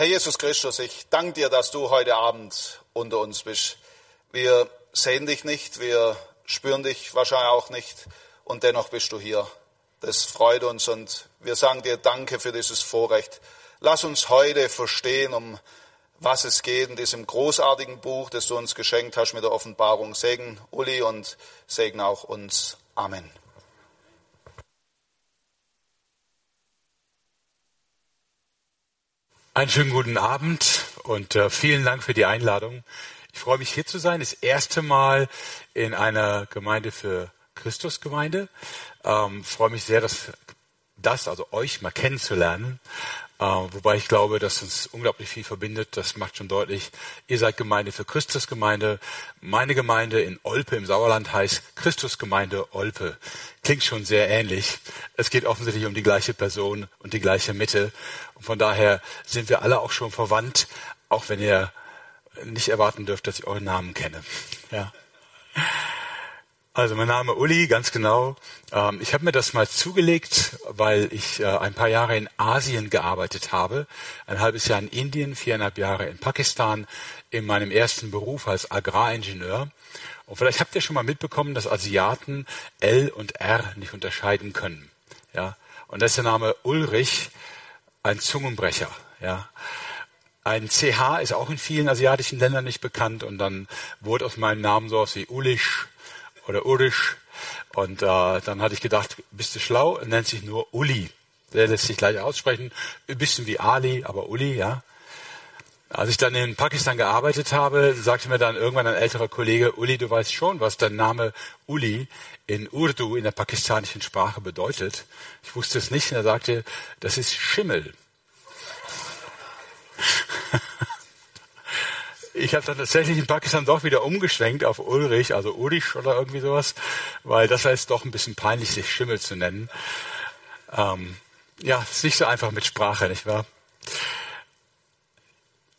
Herr Jesus Christus, ich danke dir, dass du heute Abend unter uns bist. Wir sehen dich nicht, wir spüren dich wahrscheinlich auch nicht und dennoch bist du hier. Das freut uns und wir sagen dir Danke für dieses Vorrecht. Lass uns heute verstehen, um was es geht in diesem großartigen Buch, das du uns geschenkt hast mit der Offenbarung. Segen Uli und segen auch uns. Amen. Einen schönen guten Abend und äh, vielen Dank für die Einladung. Ich freue mich hier zu sein. Das erste Mal in einer Gemeinde für Christusgemeinde. Ähm, freue mich sehr, dass das, also euch mal kennenzulernen. Äh, wobei ich glaube, dass uns unglaublich viel verbindet. Das macht schon deutlich. Ihr seid Gemeinde für Christusgemeinde. Meine Gemeinde in Olpe im Sauerland heißt Christusgemeinde Olpe. Klingt schon sehr ähnlich. Es geht offensichtlich um die gleiche Person und die gleiche Mitte. Und von daher sind wir alle auch schon verwandt, auch wenn ihr nicht erwarten dürft, dass ich euren Namen kenne. Ja. Also mein Name Uli, ganz genau. Ähm, ich habe mir das mal zugelegt, weil ich äh, ein paar Jahre in Asien gearbeitet habe, ein halbes Jahr in Indien, viereinhalb Jahre in Pakistan, in meinem ersten Beruf als Agraringenieur. Und vielleicht habt ihr schon mal mitbekommen, dass Asiaten L und R nicht unterscheiden können. Ja, und das ist der Name Ulrich, ein Zungenbrecher. Ja. Ein CH ist auch in vielen asiatischen Ländern nicht bekannt und dann wurde aus meinem Namen sowas wie Ulisch oder Urisch. Und äh, dann hatte ich gedacht, bist du schlau? Nennt sich nur Uli. Der lässt sich gleich aussprechen. Ein bisschen wie Ali, aber Uli, ja. Als ich dann in Pakistan gearbeitet habe, sagte mir dann irgendwann ein älterer Kollege, Uli, du weißt schon, was der Name Uli in Urdu, in der pakistanischen Sprache bedeutet. Ich wusste es nicht und er sagte, das ist Schimmel. ich habe dann tatsächlich in Pakistan doch wieder umgeschwenkt auf Ulrich, also Ulrich oder irgendwie sowas, weil das jetzt doch ein bisschen peinlich, sich Schimmel zu nennen. Ähm, ja, ist nicht so einfach mit Sprache, nicht wahr?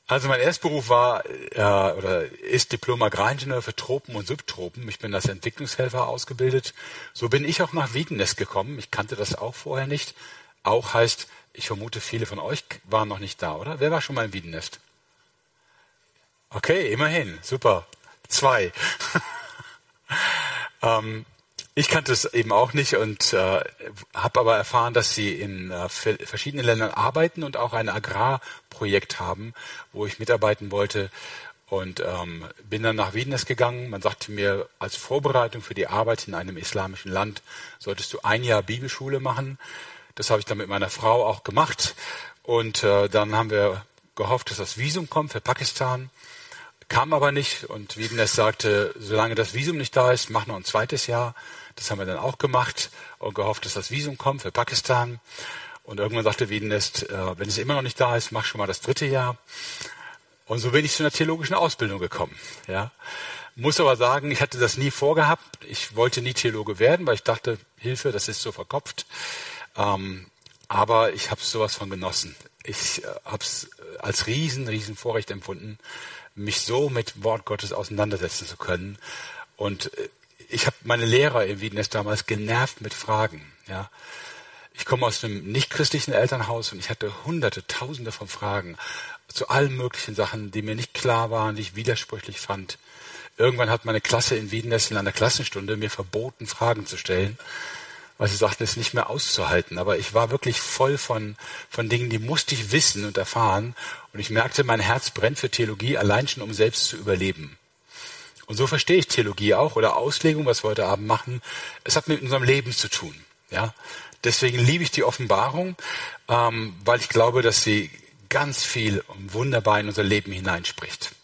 Also mein Erstberuf war äh, oder ist Diplom Agraringenieur für Tropen und Subtropen. Ich bin als Entwicklungshelfer ausgebildet. So bin ich auch nach Wiedenest gekommen. Ich kannte das auch vorher nicht. Auch heißt, ich vermute, viele von euch waren noch nicht da, oder? Wer war schon mal in Wiedenest? Okay, immerhin, super. Zwei. ähm, ich kannte es eben auch nicht und äh, habe aber erfahren, dass sie in äh, verschiedenen Ländern arbeiten und auch ein Agrarprojekt haben, wo ich mitarbeiten wollte. Und ähm, bin dann nach Wiedenest gegangen. Man sagte mir, als Vorbereitung für die Arbeit in einem islamischen Land solltest du ein Jahr Bibelschule machen. Das habe ich dann mit meiner Frau auch gemacht. Und äh, dann haben wir gehofft, dass das Visum kommt für Pakistan. Kam aber nicht und Wiedenest sagte, solange das Visum nicht da ist, mach noch ein zweites Jahr. Das haben wir dann auch gemacht und gehofft, dass das Visum kommt für Pakistan. Und irgendwann sagte Wiedenest, äh, wenn es immer noch nicht da ist, mach schon mal das dritte Jahr. Und so bin ich zu einer theologischen Ausbildung gekommen. Ja. Muss aber sagen, ich hatte das nie vorgehabt. Ich wollte nie Theologe werden, weil ich dachte, Hilfe, das ist so verkopft. Ähm, aber ich habe sowas von genossen. Ich äh, habe es als riesen, riesen Vorrecht empfunden, mich so mit Wort Gottes auseinandersetzen zu können. Und äh, ich habe meine Lehrer in Wiedenest damals genervt mit Fragen. Ja, ich komme aus einem nichtchristlichen Elternhaus und ich hatte hunderte, tausende von Fragen zu allen möglichen Sachen, die mir nicht klar waren, die ich widersprüchlich fand. Irgendwann hat meine Klasse in Wiedenest in einer Klassenstunde mir verboten, Fragen zu stellen, weil sie sagten, es ist nicht mehr auszuhalten. Aber ich war wirklich voll von, von Dingen, die musste ich wissen und erfahren. Und ich merkte, mein Herz brennt für Theologie allein schon, um selbst zu überleben. Und so verstehe ich Theologie auch oder Auslegung, was wir heute Abend machen. Es hat mit unserem Leben zu tun. Ja, deswegen liebe ich die Offenbarung, ähm, weil ich glaube, dass sie ganz viel und wunderbar in unser Leben hineinspricht.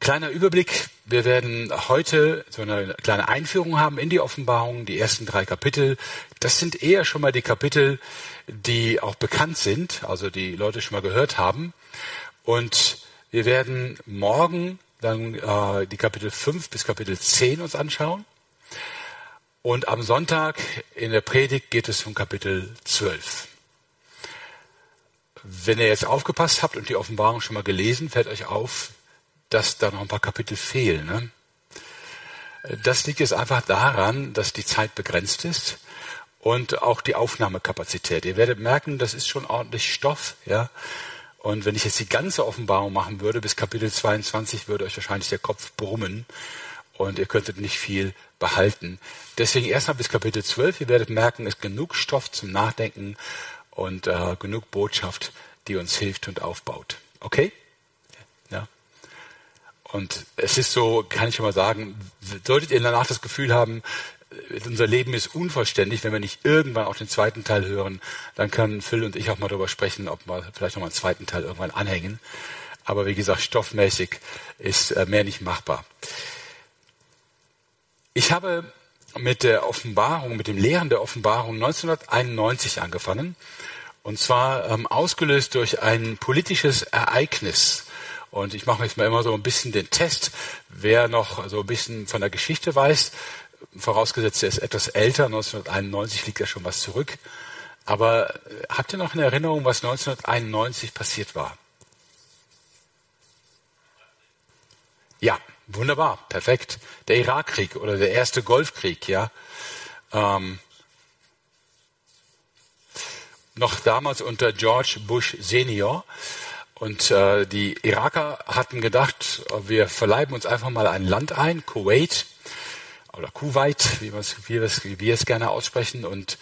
Kleiner Überblick. Wir werden heute so eine kleine Einführung haben in die Offenbarung, die ersten drei Kapitel. Das sind eher schon mal die Kapitel, die auch bekannt sind, also die Leute schon mal gehört haben. Und wir werden morgen dann äh, die Kapitel 5 bis Kapitel 10 uns anschauen. Und am Sonntag in der Predigt geht es um Kapitel 12. Wenn ihr jetzt aufgepasst habt und die Offenbarung schon mal gelesen, fällt euch auf, dass da noch ein paar Kapitel fehlen. Ne? Das liegt jetzt einfach daran, dass die Zeit begrenzt ist und auch die Aufnahmekapazität. Ihr werdet merken, das ist schon ordentlich Stoff, ja. Und wenn ich jetzt die ganze Offenbarung machen würde, bis Kapitel 22, würde euch wahrscheinlich der Kopf brummen und ihr könntet nicht viel behalten. Deswegen erstmal bis Kapitel 12. Ihr werdet merken, es ist genug Stoff zum Nachdenken und äh, genug Botschaft, die uns hilft und aufbaut. Okay? Ja. Und es ist so, kann ich schon mal sagen, solltet ihr danach das Gefühl haben, unser Leben ist unvollständig, wenn wir nicht irgendwann auch den zweiten Teil hören, dann können Phil und ich auch mal darüber sprechen, ob wir vielleicht noch mal einen zweiten Teil irgendwann anhängen. Aber wie gesagt, stoffmäßig ist äh, mehr nicht machbar. Ich habe mit der Offenbarung, mit dem Lehren der Offenbarung 1991 angefangen. Und zwar ähm, ausgelöst durch ein politisches Ereignis. Und ich mache jetzt mal immer so ein bisschen den Test, wer noch so ein bisschen von der Geschichte weiß vorausgesetzt, er ist etwas älter, 1991 liegt ja schon was zurück. Aber äh, habt ihr noch in Erinnerung, was 1991 passiert war? Ja, wunderbar, perfekt. Der Irakkrieg oder der erste Golfkrieg, ja. Ähm, noch damals unter George Bush Senior. Und äh, die Iraker hatten gedacht, wir verleiben uns einfach mal ein Land ein, Kuwait, oder Kuwait, wie, wie, wie wir es gerne aussprechen. Und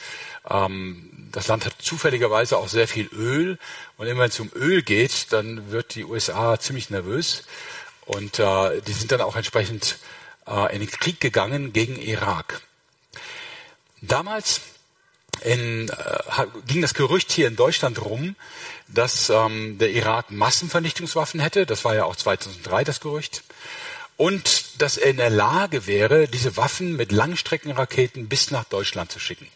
ähm, das Land hat zufälligerweise auch sehr viel Öl. Und immer wenn es um Öl geht, dann wird die USA ziemlich nervös. Und äh, die sind dann auch entsprechend äh, in den Krieg gegangen gegen Irak. Damals in, äh, ging das Gerücht hier in Deutschland rum, dass ähm, der Irak Massenvernichtungswaffen hätte. Das war ja auch 2003 das Gerücht und dass er in der Lage wäre, diese Waffen mit Langstreckenraketen bis nach Deutschland zu schicken.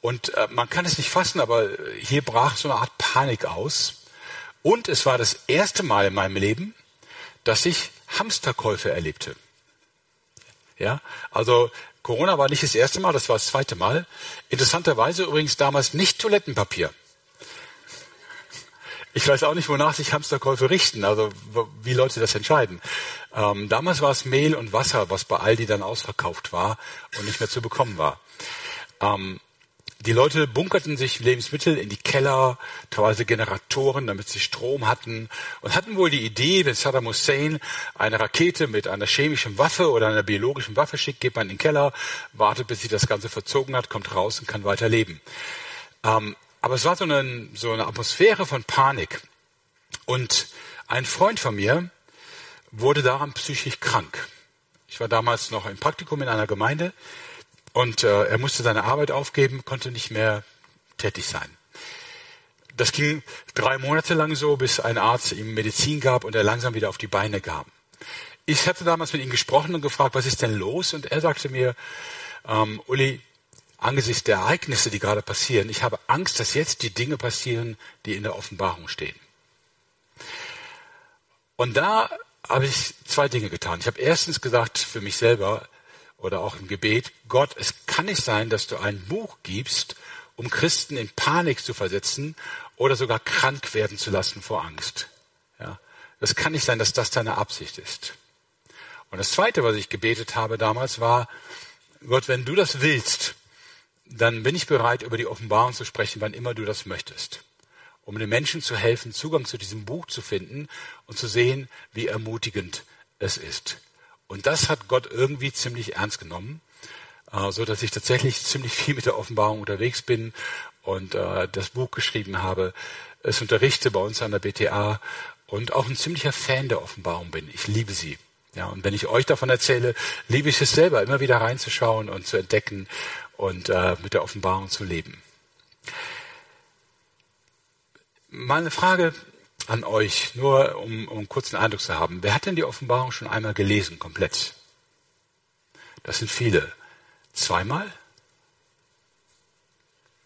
Und äh, man kann es nicht fassen, aber hier brach so eine Art Panik aus. Und es war das erste Mal in meinem Leben, dass ich Hamsterkäufe erlebte. Ja, also Corona war nicht das erste Mal, das war das zweite Mal. Interessanterweise übrigens damals nicht Toilettenpapier. Ich weiß auch nicht, wonach sich Hamsterkäufe richten, also wie Leute das entscheiden. Ähm, damals war es Mehl und Wasser, was bei Aldi dann ausverkauft war und nicht mehr zu bekommen war. Ähm, die Leute bunkerten sich Lebensmittel in die Keller, teilweise Generatoren, damit sie Strom hatten und hatten wohl die Idee, wenn Saddam Hussein eine Rakete mit einer chemischen Waffe oder einer biologischen Waffe schickt, geht man in den Keller, wartet, bis sich das Ganze verzogen hat, kommt raus und kann weiter leben. Ähm, aber es war so eine, so eine Atmosphäre von Panik. Und ein Freund von mir wurde daran psychisch krank. Ich war damals noch im Praktikum in einer Gemeinde und äh, er musste seine Arbeit aufgeben, konnte nicht mehr tätig sein. Das ging drei Monate lang so, bis ein Arzt ihm Medizin gab und er langsam wieder auf die Beine kam. Ich hatte damals mit ihm gesprochen und gefragt, was ist denn los? Und er sagte mir, ähm, Uli, angesichts der Ereignisse, die gerade passieren, ich habe Angst, dass jetzt die Dinge passieren, die in der Offenbarung stehen. Und da habe ich zwei Dinge getan. Ich habe erstens gesagt für mich selber oder auch im Gebet, Gott, es kann nicht sein, dass du ein Buch gibst, um Christen in Panik zu versetzen oder sogar krank werden zu lassen vor Angst. Ja, das kann nicht sein, dass das deine Absicht ist. Und das Zweite, was ich gebetet habe damals, war, Gott, wenn du das willst, dann bin ich bereit, über die Offenbarung zu sprechen, wann immer du das möchtest, um den Menschen zu helfen, Zugang zu diesem Buch zu finden und zu sehen, wie ermutigend es ist. Und das hat Gott irgendwie ziemlich ernst genommen, äh, so dass ich tatsächlich ziemlich viel mit der Offenbarung unterwegs bin und äh, das Buch geschrieben habe, es unterrichte bei uns an der BTA und auch ein ziemlicher Fan der Offenbarung bin. Ich liebe sie. Ja, und wenn ich euch davon erzähle, liebe ich es selber, immer wieder reinzuschauen und zu entdecken und äh, mit der Offenbarung zu leben. Mal eine Frage an euch, nur um, um einen kurzen Eindruck zu haben. Wer hat denn die Offenbarung schon einmal gelesen, komplett? Das sind viele. Zweimal?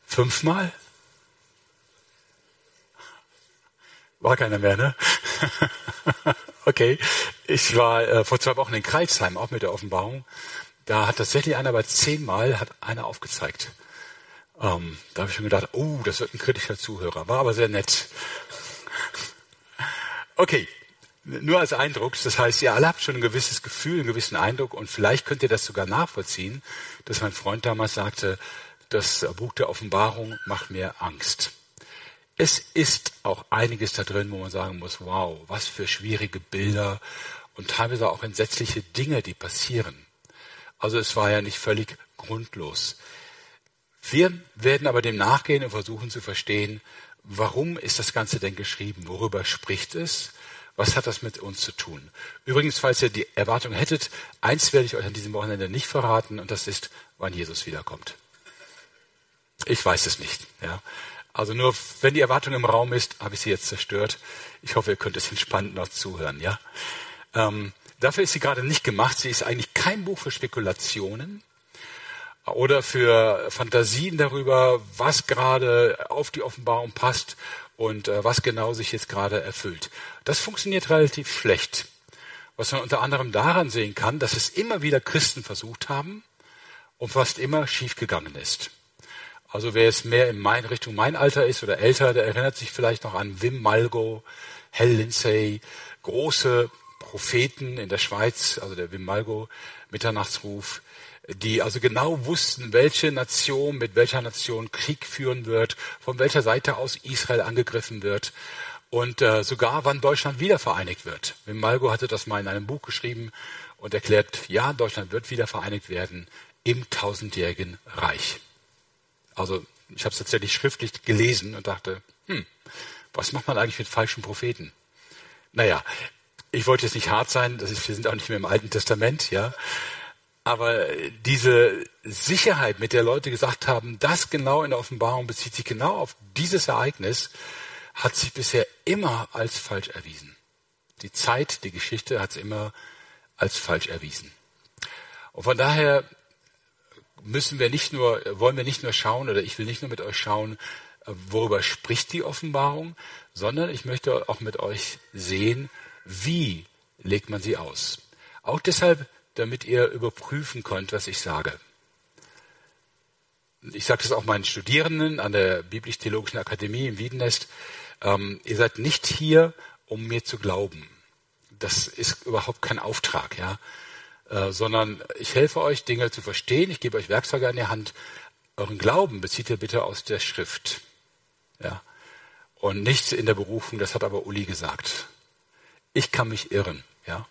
Fünfmal? War keiner mehr, ne? okay. Ich war äh, vor zwei Wochen in Kreilsheim, auch mit der Offenbarung. Da hat tatsächlich einer bei zehnmal hat einer aufgezeigt. Ähm, da habe ich schon gedacht, oh, das wird ein kritischer Zuhörer. War aber sehr nett. Okay, nur als Eindruck. Das heißt, ihr alle habt schon ein gewisses Gefühl, einen gewissen Eindruck und vielleicht könnt ihr das sogar nachvollziehen, dass mein Freund damals sagte, das Buch der Offenbarung macht mir Angst. Es ist auch einiges da drin, wo man sagen muss, wow, was für schwierige Bilder und teilweise auch entsetzliche Dinge, die passieren. Also es war ja nicht völlig grundlos. Wir werden aber dem nachgehen und versuchen zu verstehen, warum ist das Ganze denn geschrieben? Worüber spricht es? Was hat das mit uns zu tun? Übrigens, falls ihr die Erwartung hättet, eins werde ich euch an diesem Wochenende nicht verraten, und das ist, wann Jesus wiederkommt. Ich weiß es nicht. Ja. Also nur, wenn die Erwartung im Raum ist, habe ich sie jetzt zerstört. Ich hoffe, ihr könnt es entspannt noch zuhören. Ja. Ähm, dafür ist sie gerade nicht gemacht. Sie ist eigentlich kein Buch für Spekulationen oder für Fantasien darüber, was gerade auf die Offenbarung passt und äh, was genau sich jetzt gerade erfüllt. Das funktioniert relativ schlecht. Was man unter anderem daran sehen kann, dass es immer wieder Christen versucht haben und fast immer schiefgegangen ist. Also wer es mehr in mein, Richtung mein Alter ist oder älter, der erinnert sich vielleicht noch an Wim Malgo, Hell Lindsay, große Propheten in der Schweiz, also der Wim Malgo, Mitternachtsruf, die also genau wussten, welche Nation mit welcher Nation Krieg führen wird, von welcher Seite aus Israel angegriffen wird und äh, sogar wann Deutschland wieder vereinigt wird. Wim Malgo hatte das mal in einem Buch geschrieben und erklärt, ja, Deutschland wird wieder vereinigt werden im tausendjährigen Reich. Also ich habe es tatsächlich schriftlich gelesen und dachte, hm, was macht man eigentlich mit falschen Propheten? Naja, ich wollte jetzt nicht hart sein, das ist, wir sind auch nicht mehr im Alten Testament, ja. Aber diese Sicherheit, mit der Leute gesagt haben, das genau in der Offenbarung bezieht sich genau auf dieses Ereignis, hat sich bisher immer als falsch erwiesen. Die Zeit, die Geschichte hat es immer als falsch erwiesen. Und von daher müssen wir nicht nur, wollen wir nicht nur schauen, oder ich will nicht nur mit euch schauen, worüber spricht die Offenbarung, sondern ich möchte auch mit euch sehen, wie legt man sie aus. Auch deshalb, damit ihr überprüfen könnt, was ich sage. Ich sage das auch meinen Studierenden an der Biblisch-Theologischen Akademie in Wiedenest. Ähm, ihr seid nicht hier, um mir zu glauben. Das ist überhaupt kein Auftrag, ja. Äh, sondern ich helfe euch, Dinge zu verstehen. Ich gebe euch Werkzeuge an die Hand. Euren Glauben bezieht ihr bitte aus der Schrift. Ja. Und nichts in der Berufung, das hat aber Uli gesagt. Ich kann mich irren, ja.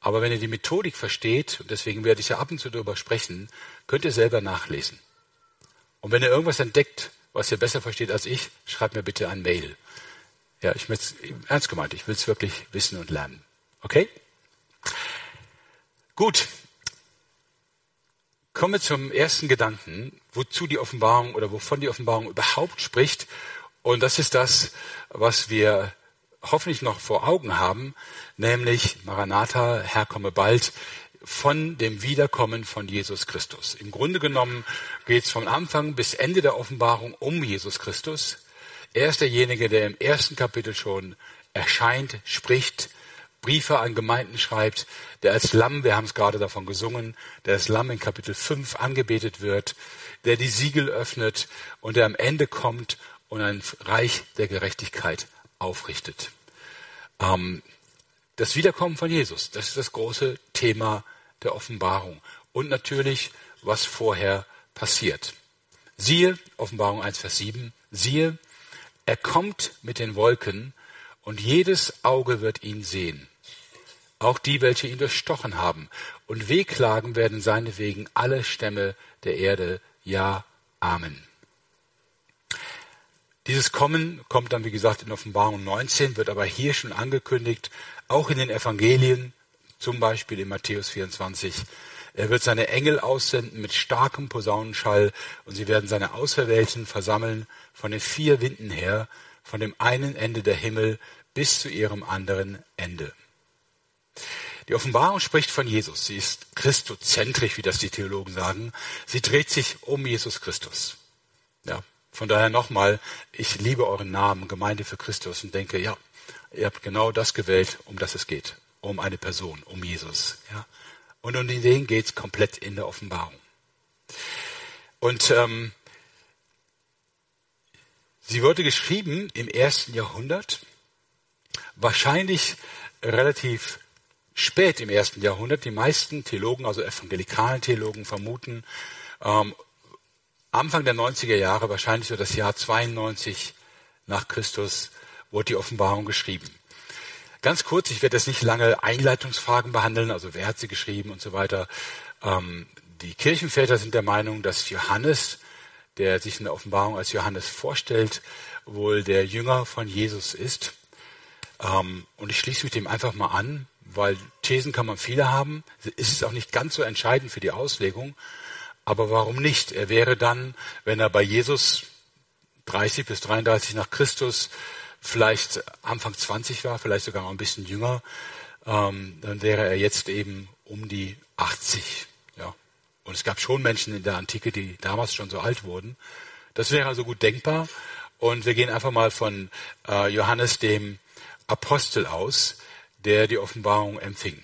Aber wenn ihr die Methodik versteht, und deswegen werde ich ja ab und zu darüber sprechen, könnt ihr selber nachlesen. Und wenn ihr irgendwas entdeckt, was ihr besser versteht als ich, schreibt mir bitte ein Mail. Ja, ich möchte ernst gemeint, ich will es wirklich wissen und lernen. Okay? Gut. Kommen wir zum ersten Gedanken, wozu die Offenbarung oder wovon die Offenbarung überhaupt spricht. Und das ist das, was wir hoffentlich noch vor Augen haben, nämlich Maranatha, Herr komme bald, von dem Wiederkommen von Jesus Christus. Im Grunde genommen geht es vom Anfang bis Ende der Offenbarung um Jesus Christus. Er ist derjenige, der im ersten Kapitel schon erscheint, spricht, Briefe an Gemeinden schreibt, der als Lamm, wir haben es gerade davon gesungen, der als Lamm in Kapitel 5 angebetet wird, der die Siegel öffnet und der am Ende kommt und ein Reich der Gerechtigkeit aufrichtet. Ähm, das Wiederkommen von Jesus, das ist das große Thema der Offenbarung. Und natürlich, was vorher passiert. Siehe, Offenbarung 1, Vers 7, siehe, er kommt mit den Wolken und jedes Auge wird ihn sehen, auch die, welche ihn durchstochen haben. Und wehklagen werden seinetwegen alle Stämme der Erde. Ja, Amen. Dieses Kommen kommt dann, wie gesagt, in Offenbarung 19, wird aber hier schon angekündigt, auch in den Evangelien, zum Beispiel in Matthäus 24. Er wird seine Engel aussenden mit starkem Posaunenschall und sie werden seine Auserwählten versammeln von den vier Winden her, von dem einen Ende der Himmel bis zu ihrem anderen Ende. Die Offenbarung spricht von Jesus. Sie ist christozentrisch, wie das die Theologen sagen. Sie dreht sich um Jesus Christus. Ja, von daher nochmal, ich liebe euren Namen, Gemeinde für Christus, und denke, ja, ihr habt genau das gewählt, um das es geht. Um eine Person, um Jesus. Ja. Und um den geht es komplett in der Offenbarung. Und ähm, sie wurde geschrieben im ersten Jahrhundert wahrscheinlich relativ spät im ersten Jahrhundert. Die meisten Theologen, also evangelikalen Theologen, vermuten ähm, Anfang der 90er Jahre, wahrscheinlich so das Jahr 92 nach Christus, wurde die Offenbarung geschrieben. Ganz kurz, ich werde jetzt nicht lange Einleitungsfragen behandeln, also wer hat sie geschrieben und so weiter. Ähm, die Kirchenväter sind der Meinung, dass Johannes, der sich in der Offenbarung als Johannes vorstellt, wohl der Jünger von Jesus ist. Ähm, und ich schließe mich dem einfach mal an, weil Thesen kann man viele haben. Es ist auch nicht ganz so entscheidend für die Auslegung. Aber warum nicht? Er wäre dann, wenn er bei Jesus 30 bis 33 nach Christus vielleicht Anfang 20 war, vielleicht sogar noch ein bisschen jünger, ähm, dann wäre er jetzt eben um die 80. Ja. Und es gab schon Menschen in der Antike, die damals schon so alt wurden. Das wäre also gut denkbar. Und wir gehen einfach mal von äh, Johannes dem Apostel aus, der die Offenbarung empfing.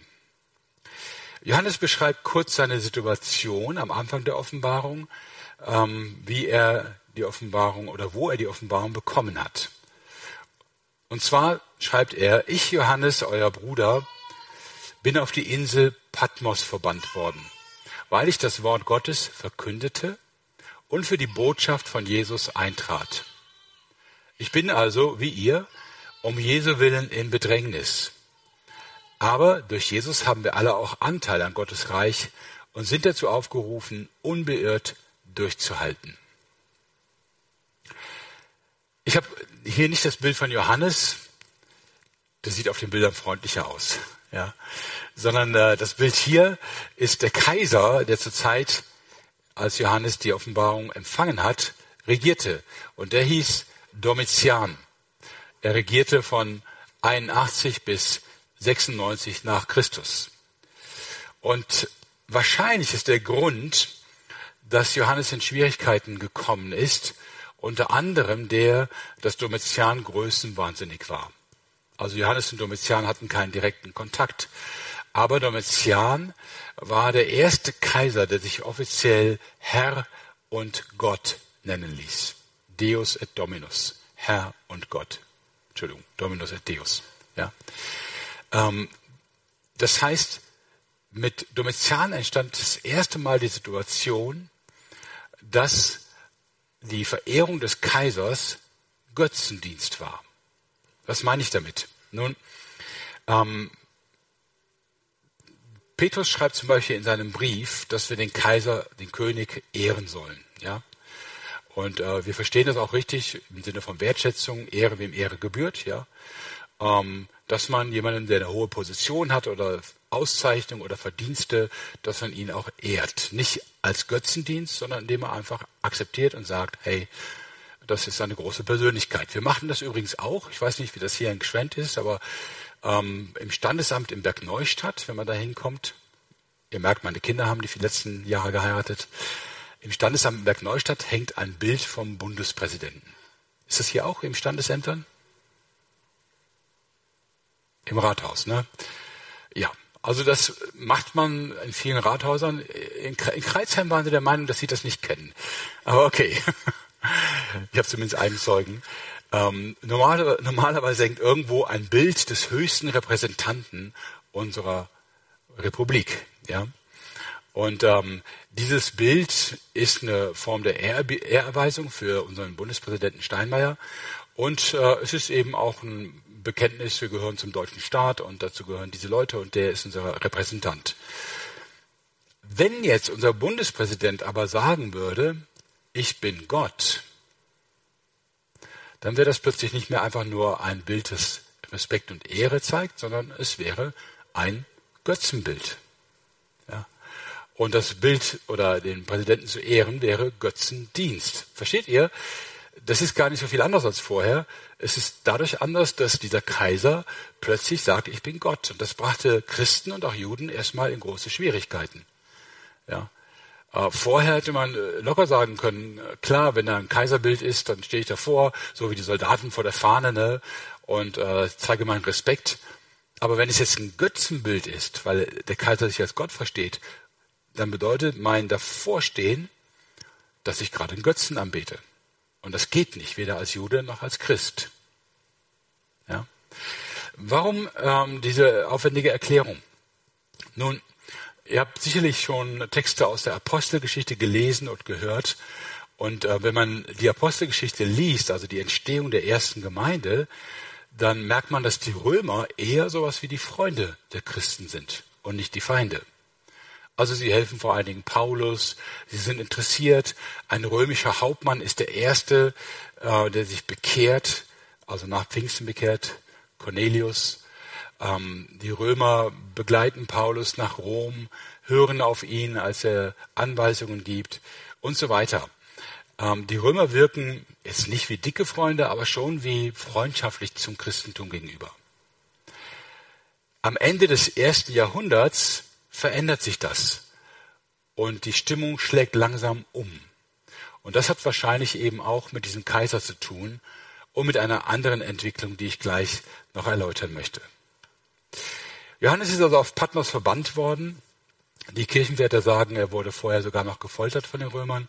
Johannes beschreibt kurz seine Situation am Anfang der Offenbarung, ähm, wie er die Offenbarung oder wo er die Offenbarung bekommen hat. Und zwar schreibt er, ich Johannes, euer Bruder, bin auf die Insel Patmos verbannt worden, weil ich das Wort Gottes verkündete und für die Botschaft von Jesus eintrat. Ich bin also, wie ihr, um Jesu willen in Bedrängnis. Aber durch Jesus haben wir alle auch Anteil an Gottes Reich und sind dazu aufgerufen, unbeirrt durchzuhalten. Ich habe hier nicht das Bild von Johannes, das sieht auf den Bildern freundlicher aus, ja, sondern äh, das Bild hier ist der Kaiser, der zur Zeit, als Johannes die Offenbarung empfangen hat, regierte. Und der hieß Domitian. Er regierte von 81 bis 96 nach Christus. Und wahrscheinlich ist der Grund, dass Johannes in Schwierigkeiten gekommen ist, unter anderem der, dass Domitian größenwahnsinnig war. Also Johannes und Domitian hatten keinen direkten Kontakt. Aber Domitian war der erste Kaiser, der sich offiziell Herr und Gott nennen ließ. Deus et Dominus. Herr und Gott. Entschuldigung, Dominus et Deus. Ja. Ähm, das heißt, mit Domitian entstand das erste Mal die Situation, dass die Verehrung des Kaisers Götzendienst war. Was meine ich damit? Nun, ähm, Petrus schreibt zum Beispiel in seinem Brief, dass wir den Kaiser, den König ehren sollen. Ja? Und äh, wir verstehen das auch richtig im Sinne von Wertschätzung, Ehre, wem Ehre gebührt. Ja? Ähm, dass man jemanden, der eine hohe Position hat oder Auszeichnung oder Verdienste, dass man ihn auch ehrt. Nicht als Götzendienst, sondern indem man einfach akzeptiert und sagt, hey, das ist eine große Persönlichkeit. Wir machen das übrigens auch. Ich weiß nicht, wie das hier in Gschwend ist, aber ähm, im Standesamt in Bergneustadt, wenn man da hinkommt, ihr merkt, meine Kinder haben die letzten Jahre geheiratet. Im Standesamt in Bergneustadt hängt ein Bild vom Bundespräsidenten. Ist das hier auch im Standesämtern? Im Rathaus, ne? Ja, also das macht man in vielen Rathäusern. In Kreisheim waren sie der Meinung, dass sie das nicht kennen. Aber okay. Ich habe zumindest einen Zeugen. Ähm, normaler, normalerweise hängt irgendwo ein Bild des höchsten Repräsentanten unserer Republik. Ja? Und ähm, dieses Bild ist eine Form der Ehrerweisung für unseren Bundespräsidenten Steinmeier. Und äh, es ist eben auch ein Bekenntnis, wir gehören zum deutschen Staat und dazu gehören diese Leute und der ist unser Repräsentant. Wenn jetzt unser Bundespräsident aber sagen würde, ich bin Gott, dann wäre das plötzlich nicht mehr einfach nur ein Bild, das Respekt und Ehre zeigt, sondern es wäre ein Götzenbild. Ja. Und das Bild oder den Präsidenten zu ehren wäre Götzendienst. Versteht ihr? Das ist gar nicht so viel anders als vorher. Es ist dadurch anders, dass dieser Kaiser plötzlich sagt, ich bin Gott. Und das brachte Christen und auch Juden erstmal in große Schwierigkeiten. Ja. Äh, vorher hätte man äh, locker sagen können, äh, klar, wenn da ein Kaiserbild ist, dann stehe ich davor, so wie die Soldaten vor der Fahne, ne, und äh, zeige meinen Respekt. Aber wenn es jetzt ein Götzenbild ist, weil der Kaiser sich als Gott versteht, dann bedeutet mein Davorstehen, dass ich gerade einen Götzen anbete. Und das geht nicht, weder als Jude noch als Christ. Ja? Warum ähm, diese aufwendige Erklärung? Nun, ihr habt sicherlich schon Texte aus der Apostelgeschichte gelesen und gehört. Und äh, wenn man die Apostelgeschichte liest, also die Entstehung der ersten Gemeinde, dann merkt man, dass die Römer eher sowas wie die Freunde der Christen sind und nicht die Feinde. Also sie helfen vor allen Dingen Paulus, sie sind interessiert. Ein römischer Hauptmann ist der Erste, äh, der sich bekehrt, also nach Pfingsten bekehrt, Cornelius. Ähm, die Römer begleiten Paulus nach Rom, hören auf ihn, als er Anweisungen gibt und so weiter. Ähm, die Römer wirken jetzt nicht wie dicke Freunde, aber schon wie freundschaftlich zum Christentum gegenüber. Am Ende des ersten Jahrhunderts verändert sich das und die Stimmung schlägt langsam um. Und das hat wahrscheinlich eben auch mit diesem Kaiser zu tun und mit einer anderen Entwicklung, die ich gleich noch erläutern möchte. Johannes ist also auf Patmos verbannt worden. Die Kirchenwärter sagen, er wurde vorher sogar noch gefoltert von den Römern.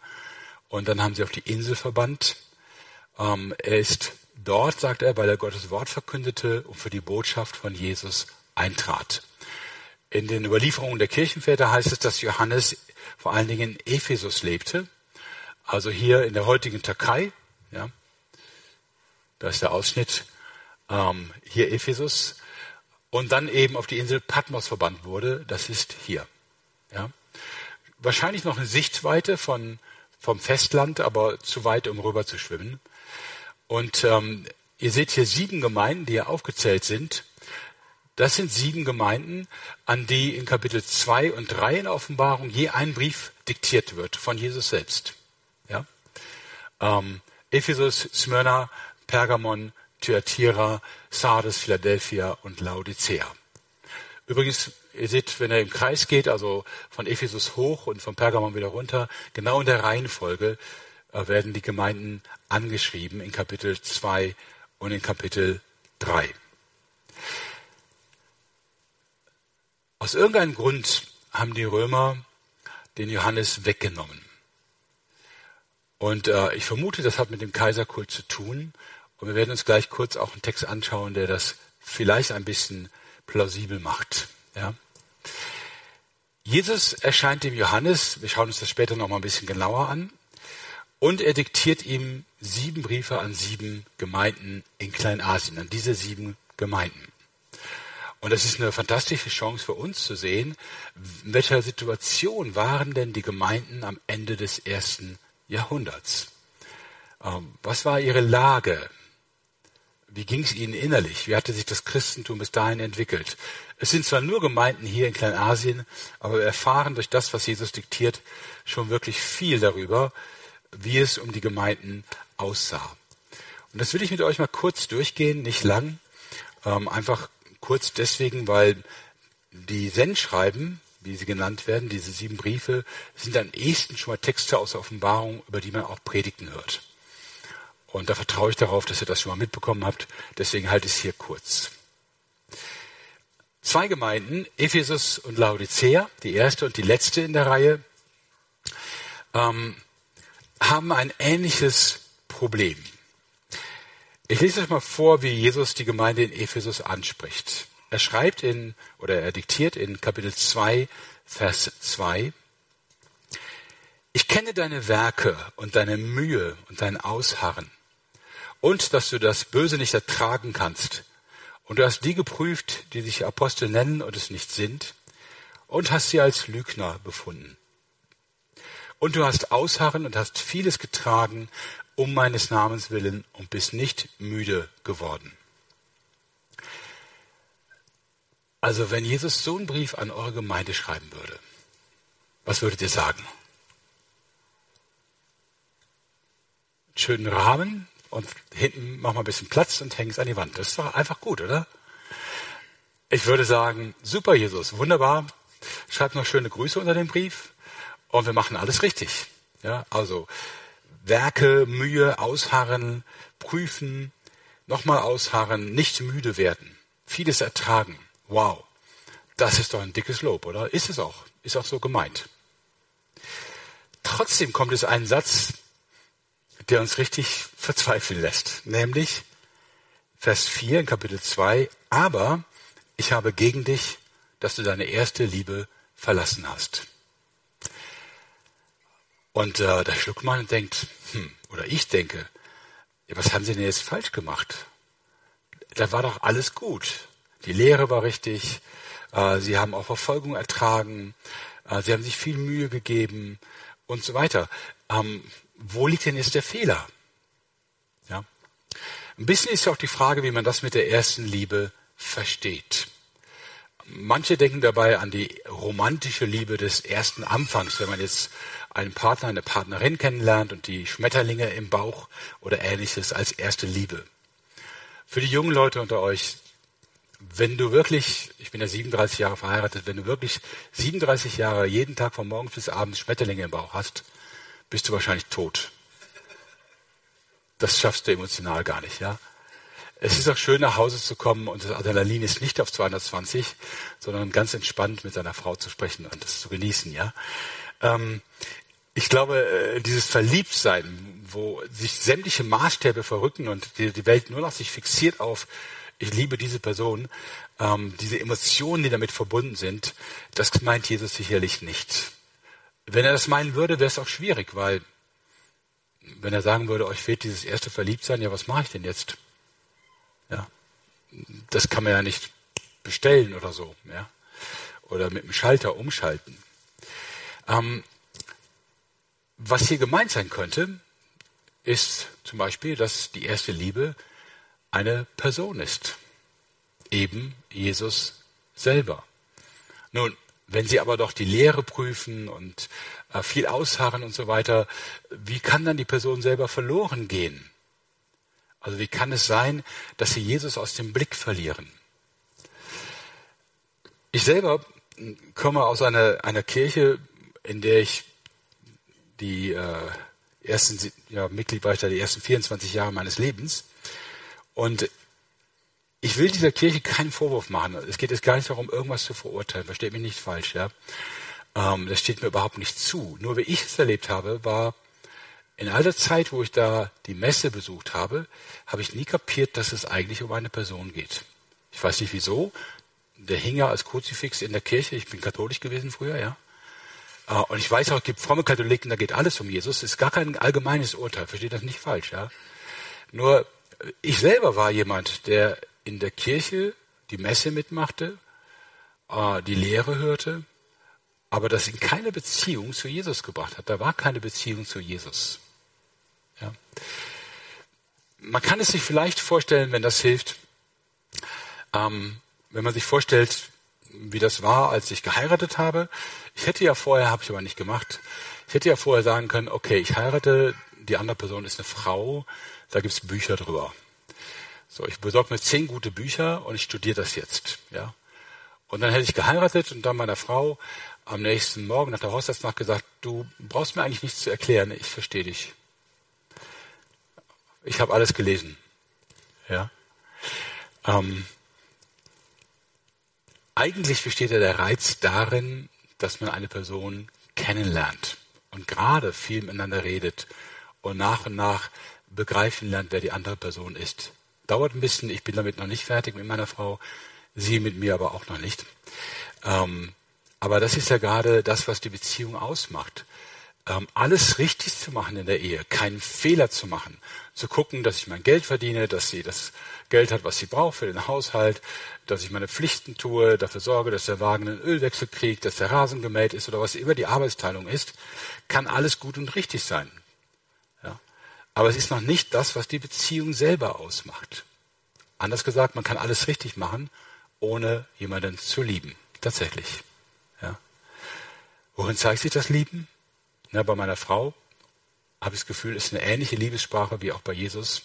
Und dann haben sie auf die Insel verbannt. Ähm, er ist dort, sagt er, weil er Gottes Wort verkündete und für die Botschaft von Jesus eintrat. In den Überlieferungen der Kirchenväter heißt es, dass Johannes vor allen Dingen in Ephesus lebte, also hier in der heutigen Türkei. Ja, da ist der Ausschnitt ähm, hier Ephesus und dann eben auf die Insel Patmos verbannt wurde. Das ist hier. Ja, wahrscheinlich noch eine Sichtweite von vom Festland, aber zu weit, um rüber zu schwimmen. Und ähm, ihr seht hier sieben Gemeinden, die hier aufgezählt sind. Das sind sieben Gemeinden, an die in Kapitel 2 und 3 in Offenbarung je ein Brief diktiert wird von Jesus selbst. Ja? Ähm, Ephesus, Smyrna, Pergamon, Thyatira, Sardes, Philadelphia und Laodicea. Übrigens, ihr seht, wenn er im Kreis geht, also von Ephesus hoch und von Pergamon wieder runter, genau in der Reihenfolge äh, werden die Gemeinden angeschrieben in Kapitel 2 und in Kapitel 3. Aus irgendeinem Grund haben die Römer den Johannes weggenommen. Und äh, ich vermute, das hat mit dem Kaiserkult zu tun. Und wir werden uns gleich kurz auch einen Text anschauen, der das vielleicht ein bisschen plausibel macht. Ja? Jesus erscheint dem Johannes, wir schauen uns das später noch mal ein bisschen genauer an, und er diktiert ihm sieben Briefe an sieben Gemeinden in Kleinasien, an diese sieben Gemeinden. Und das ist eine fantastische Chance für uns zu sehen, in welcher Situation waren denn die Gemeinden am Ende des ersten Jahrhunderts? Ähm, was war ihre Lage? Wie ging es ihnen innerlich? Wie hatte sich das Christentum bis dahin entwickelt? Es sind zwar nur Gemeinden hier in Kleinasien, aber wir erfahren durch das, was Jesus diktiert, schon wirklich viel darüber, wie es um die Gemeinden aussah. Und das will ich mit euch mal kurz durchgehen, nicht lang, ähm, einfach Kurz deswegen, weil die Sendschreiben, wie sie genannt werden, diese sieben Briefe, sind am ehesten schon mal Texte aus der Offenbarung, über die man auch Predigten hört. Und da vertraue ich darauf, dass ihr das schon mal mitbekommen habt. Deswegen halte ich es hier kurz. Zwei Gemeinden, Ephesus und Laodicea, die erste und die letzte in der Reihe, ähm, haben ein ähnliches Problem. Ich lese euch mal vor, wie Jesus die Gemeinde in Ephesus anspricht. Er schreibt in, oder er diktiert in Kapitel 2, Vers 2, ich kenne deine Werke und deine Mühe und dein Ausharren und dass du das Böse nicht ertragen kannst. Und du hast die geprüft, die sich Apostel nennen und es nicht sind, und hast sie als Lügner befunden. Und du hast Ausharren und hast vieles getragen um meines Namens willen und bist nicht müde geworden. Also wenn Jesus so einen Brief an eure Gemeinde schreiben würde, was würdet ihr sagen? Schönen Rahmen und hinten mach mal ein bisschen Platz und häng es an die Wand. Das ist doch einfach gut, oder? Ich würde sagen, super Jesus, wunderbar. Schreibt noch schöne Grüße unter den Brief und wir machen alles richtig. Ja, also Werke, Mühe, ausharren, prüfen, nochmal ausharren, nicht müde werden, vieles ertragen. Wow, das ist doch ein dickes Lob, oder? Ist es auch, ist auch so gemeint. Trotzdem kommt es einen Satz, der uns richtig verzweifeln lässt, nämlich Vers 4 in Kapitel 2, aber ich habe gegen dich, dass du deine erste Liebe verlassen hast. Und äh, da schluckt man und denkt, hm, oder ich denke, ja, was haben sie denn jetzt falsch gemacht? Da war doch alles gut. Die Lehre war richtig, äh, sie haben auch Verfolgung ertragen, äh, sie haben sich viel Mühe gegeben und so weiter. Ähm, wo liegt denn jetzt der Fehler? Ja. Ein bisschen ist ja auch die Frage, wie man das mit der ersten Liebe versteht. Manche denken dabei an die romantische Liebe des ersten Anfangs, wenn man jetzt einen Partner, eine Partnerin kennenlernt und die Schmetterlinge im Bauch oder ähnliches als erste Liebe. Für die jungen Leute unter euch, wenn du wirklich, ich bin ja 37 Jahre verheiratet, wenn du wirklich 37 Jahre jeden Tag von morgens bis abends Schmetterlinge im Bauch hast, bist du wahrscheinlich tot. Das schaffst du emotional gar nicht, ja. Es ist auch schön, nach Hause zu kommen und das Adrenalin ist nicht auf 220, sondern ganz entspannt mit seiner Frau zu sprechen und das zu genießen, ja. Ähm, ich glaube, äh, dieses Verliebtsein, wo sich sämtliche Maßstäbe verrücken und die, Welt nur noch sich fixiert auf, ich liebe diese Person, ähm, diese Emotionen, die damit verbunden sind, das meint Jesus sicherlich nicht. Wenn er das meinen würde, wäre es auch schwierig, weil wenn er sagen würde, euch fehlt dieses erste Verliebtsein, ja, was mache ich denn jetzt? Ja, das kann man ja nicht bestellen oder so, ja, oder mit dem Schalter umschalten. Ähm, was hier gemeint sein könnte, ist zum Beispiel, dass die erste Liebe eine Person ist, eben Jesus selber. Nun, wenn Sie aber doch die Lehre prüfen und äh, viel ausharren und so weiter, wie kann dann die Person selber verloren gehen? Also wie kann es sein, dass Sie Jesus aus dem Blick verlieren? Ich selber komme aus einer, einer Kirche, in der ich die äh, ersten, ja, Mitglied war ich da die ersten 24 Jahre meines Lebens. Und ich will dieser Kirche keinen Vorwurf machen. Es geht jetzt gar nicht darum, irgendwas zu verurteilen. Versteht mich nicht falsch, ja. Ähm, das steht mir überhaupt nicht zu. Nur wie ich es erlebt habe, war in all der Zeit, wo ich da die Messe besucht habe, habe ich nie kapiert, dass es eigentlich um eine Person geht. Ich weiß nicht wieso. Der hing ja als Kruzifix in der Kirche. Ich bin katholisch gewesen früher, ja. Äh, und ich weiß auch, es gibt fromme Katholiken, da geht alles um Jesus. Das ist gar kein allgemeines Urteil. Versteht das nicht falsch, ja. Nur äh, ich selber war jemand, der in der Kirche die Messe mitmachte, äh, die Lehre hörte, aber das in keine Beziehung zu Jesus gebracht hat. Da war keine Beziehung zu Jesus. Ja. Man kann es sich vielleicht vorstellen, wenn das hilft, ähm, wenn man sich vorstellt, wie das war, als ich geheiratet habe. Ich hätte ja vorher, habe ich aber nicht gemacht, ich hätte ja vorher sagen können, okay, ich heirate, die andere Person ist eine Frau, da gibt es Bücher drüber. So, ich besorge mir zehn gute Bücher und ich studiere das jetzt, ja. Und dann hätte ich geheiratet und dann meiner Frau am nächsten Morgen nach der Hochzeitsnacht gesagt, du brauchst mir eigentlich nichts zu erklären, ich verstehe dich. Ich habe alles gelesen, ja. Ähm, eigentlich besteht ja der Reiz darin, dass man eine Person kennenlernt und gerade viel miteinander redet und nach und nach begreifen lernt, wer die andere Person ist. Dauert ein bisschen, ich bin damit noch nicht fertig mit meiner Frau, sie mit mir aber auch noch nicht. Ähm, aber das ist ja gerade das, was die Beziehung ausmacht. Ähm, alles richtig zu machen in der Ehe, keinen Fehler zu machen, zu gucken, dass ich mein Geld verdiene, dass sie das Geld hat, was sie braucht für den Haushalt, dass ich meine Pflichten tue, dafür sorge, dass der Wagen einen Ölwechsel kriegt, dass der Rasen gemäht ist oder was immer die Arbeitsteilung ist, kann alles gut und richtig sein. Aber es ist noch nicht das, was die Beziehung selber ausmacht. Anders gesagt, man kann alles richtig machen, ohne jemanden zu lieben. Tatsächlich. Ja. Worin zeigt sich das Lieben? Na, bei meiner Frau habe ich das Gefühl, ist eine ähnliche Liebessprache wie auch bei Jesus.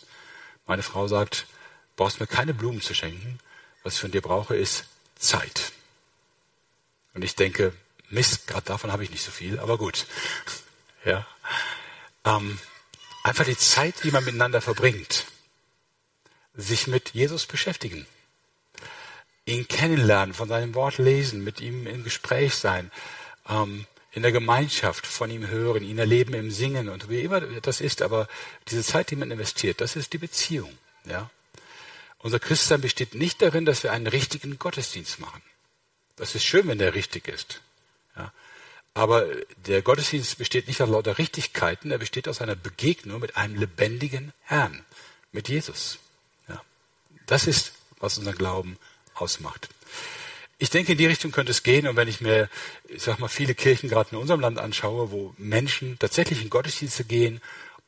Meine Frau sagt, brauchst mir keine Blumen zu schenken. Was ich von dir brauche, ist Zeit. Und ich denke, Mist, gerade davon habe ich nicht so viel, aber gut. Ja. Ähm, Einfach die Zeit, die man miteinander verbringt. Sich mit Jesus beschäftigen. Ihn kennenlernen, von seinem Wort lesen, mit ihm im Gespräch sein, ähm, in der Gemeinschaft von ihm hören, ihn erleben im Singen und wie immer das ist, aber diese Zeit, die man investiert, das ist die Beziehung. Ja? Unser Christsein besteht nicht darin, dass wir einen richtigen Gottesdienst machen. Das ist schön, wenn der richtig ist. Ja? Aber der Gottesdienst besteht nicht aus lauter Richtigkeiten, er besteht aus einer Begegnung mit einem lebendigen Herrn, mit Jesus. Ja. Das ist, was unseren Glauben ausmacht. Ich denke, in die Richtung könnte es gehen. Und wenn ich mir, ich sag mal, viele Kirchen gerade in unserem Land anschaue, wo Menschen tatsächlich in Gottesdienste gehen,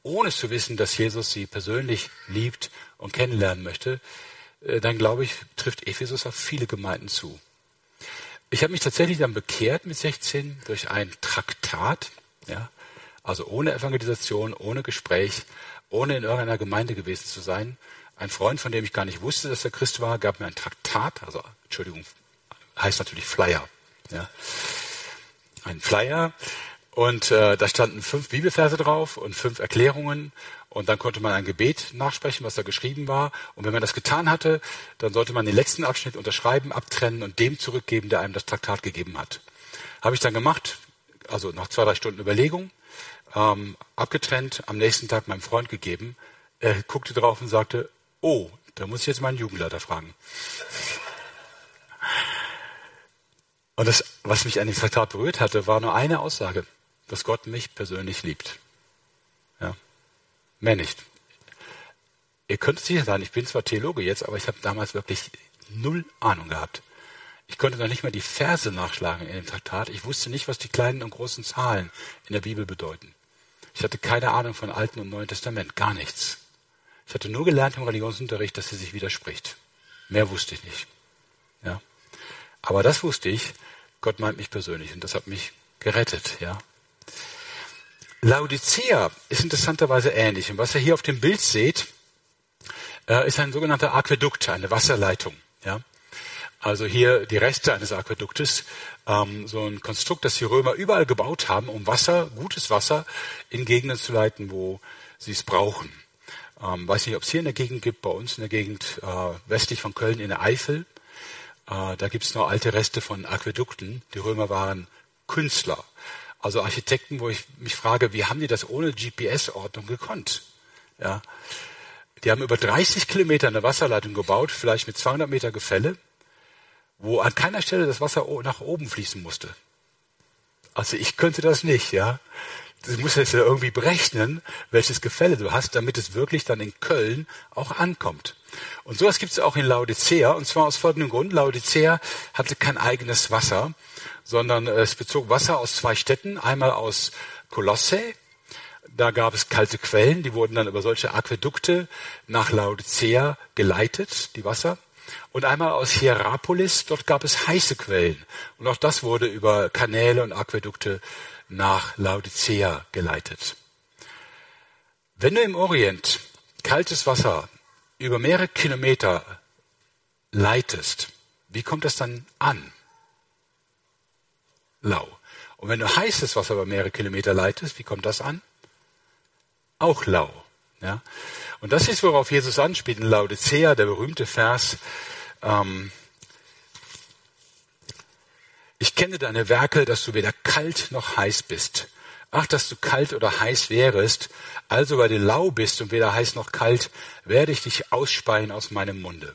ohne zu wissen, dass Jesus sie persönlich liebt und kennenlernen möchte, äh, dann glaube ich, trifft Ephesus auf viele Gemeinden zu. Ich habe mich tatsächlich dann bekehrt mit 16 durch ein Traktat, ja, also ohne Evangelisation, ohne Gespräch, ohne in irgendeiner Gemeinde gewesen zu sein. Ein Freund, von dem ich gar nicht wusste, dass er Christ war, gab mir ein Traktat, also Entschuldigung, heißt natürlich Flyer, ja, ein Flyer und äh, da standen fünf Bibelverse drauf und fünf Erklärungen. Und dann konnte man ein Gebet nachsprechen, was da geschrieben war. Und wenn man das getan hatte, dann sollte man den letzten Abschnitt unterschreiben, abtrennen und dem zurückgeben, der einem das Traktat gegeben hat. Habe ich dann gemacht, also nach zwei, drei Stunden Überlegung, ähm, abgetrennt, am nächsten Tag meinem Freund gegeben. Er guckte drauf und sagte, oh, da muss ich jetzt meinen Jugendleiter fragen. Und das, was mich an dem Traktat berührt hatte, war nur eine Aussage dass Gott mich persönlich liebt. Ja. Mehr nicht. Ihr könnt sicher sein, ich bin zwar Theologe jetzt, aber ich habe damals wirklich null Ahnung gehabt. Ich konnte noch nicht mal die Verse nachschlagen in dem Traktat. Ich wusste nicht, was die kleinen und großen Zahlen in der Bibel bedeuten. Ich hatte keine Ahnung von Alten und Neuen Testament, gar nichts. Ich hatte nur gelernt im Religionsunterricht, dass sie sich widerspricht. Mehr wusste ich nicht. Ja. Aber das wusste ich, Gott meint mich persönlich und das hat mich gerettet, ja. Laodicea ist interessanterweise ähnlich. Und was ihr hier auf dem Bild seht, äh, ist ein sogenannter Aquädukt, eine Wasserleitung. Ja? Also hier die Reste eines Aquäduktes, ähm, so ein Konstrukt, das die Römer überall gebaut haben, um Wasser, gutes Wasser, in Gegenden zu leiten, wo sie es brauchen. Ähm, weiß nicht, ob es hier in der Gegend gibt, bei uns in der Gegend äh, westlich von Köln in der Eifel. Äh, da gibt es noch alte Reste von Aquädukten. Die Römer waren Künstler. Also Architekten, wo ich mich frage, wie haben die das ohne GPS-Ordnung gekonnt? Ja. Die haben über 30 Kilometer eine Wasserleitung gebaut, vielleicht mit 200 Meter Gefälle, wo an keiner Stelle das Wasser nach oben fließen musste. Also ich könnte das nicht, ja. Du musst jetzt ja irgendwie berechnen, welches Gefälle du hast, damit es wirklich dann in Köln auch ankommt. Und sowas gibt es auch in Laodicea, und zwar aus folgendem Grund. Laodicea hatte kein eigenes Wasser, sondern es bezog Wasser aus zwei Städten, einmal aus Kolosse, da gab es kalte Quellen, die wurden dann über solche Aquädukte nach Laodicea geleitet, die Wasser. Und einmal aus Hierapolis, dort gab es heiße Quellen. Und auch das wurde über Kanäle und Aquädukte nach Laodicea geleitet. Wenn du im Orient kaltes Wasser über mehrere Kilometer leitest, wie kommt das dann an? lau. Und wenn du heißes Wasser über mehrere Kilometer leitest, wie kommt das an? Auch lau. Ja? Und das ist, worauf Jesus anspielt in Laodicea, der berühmte Vers, ähm, ich kenne deine Werke, dass du weder kalt noch heiß bist. Ach, dass du kalt oder heiß wärest, also weil du lau bist und weder heiß noch kalt, werde ich dich ausspeien aus meinem Munde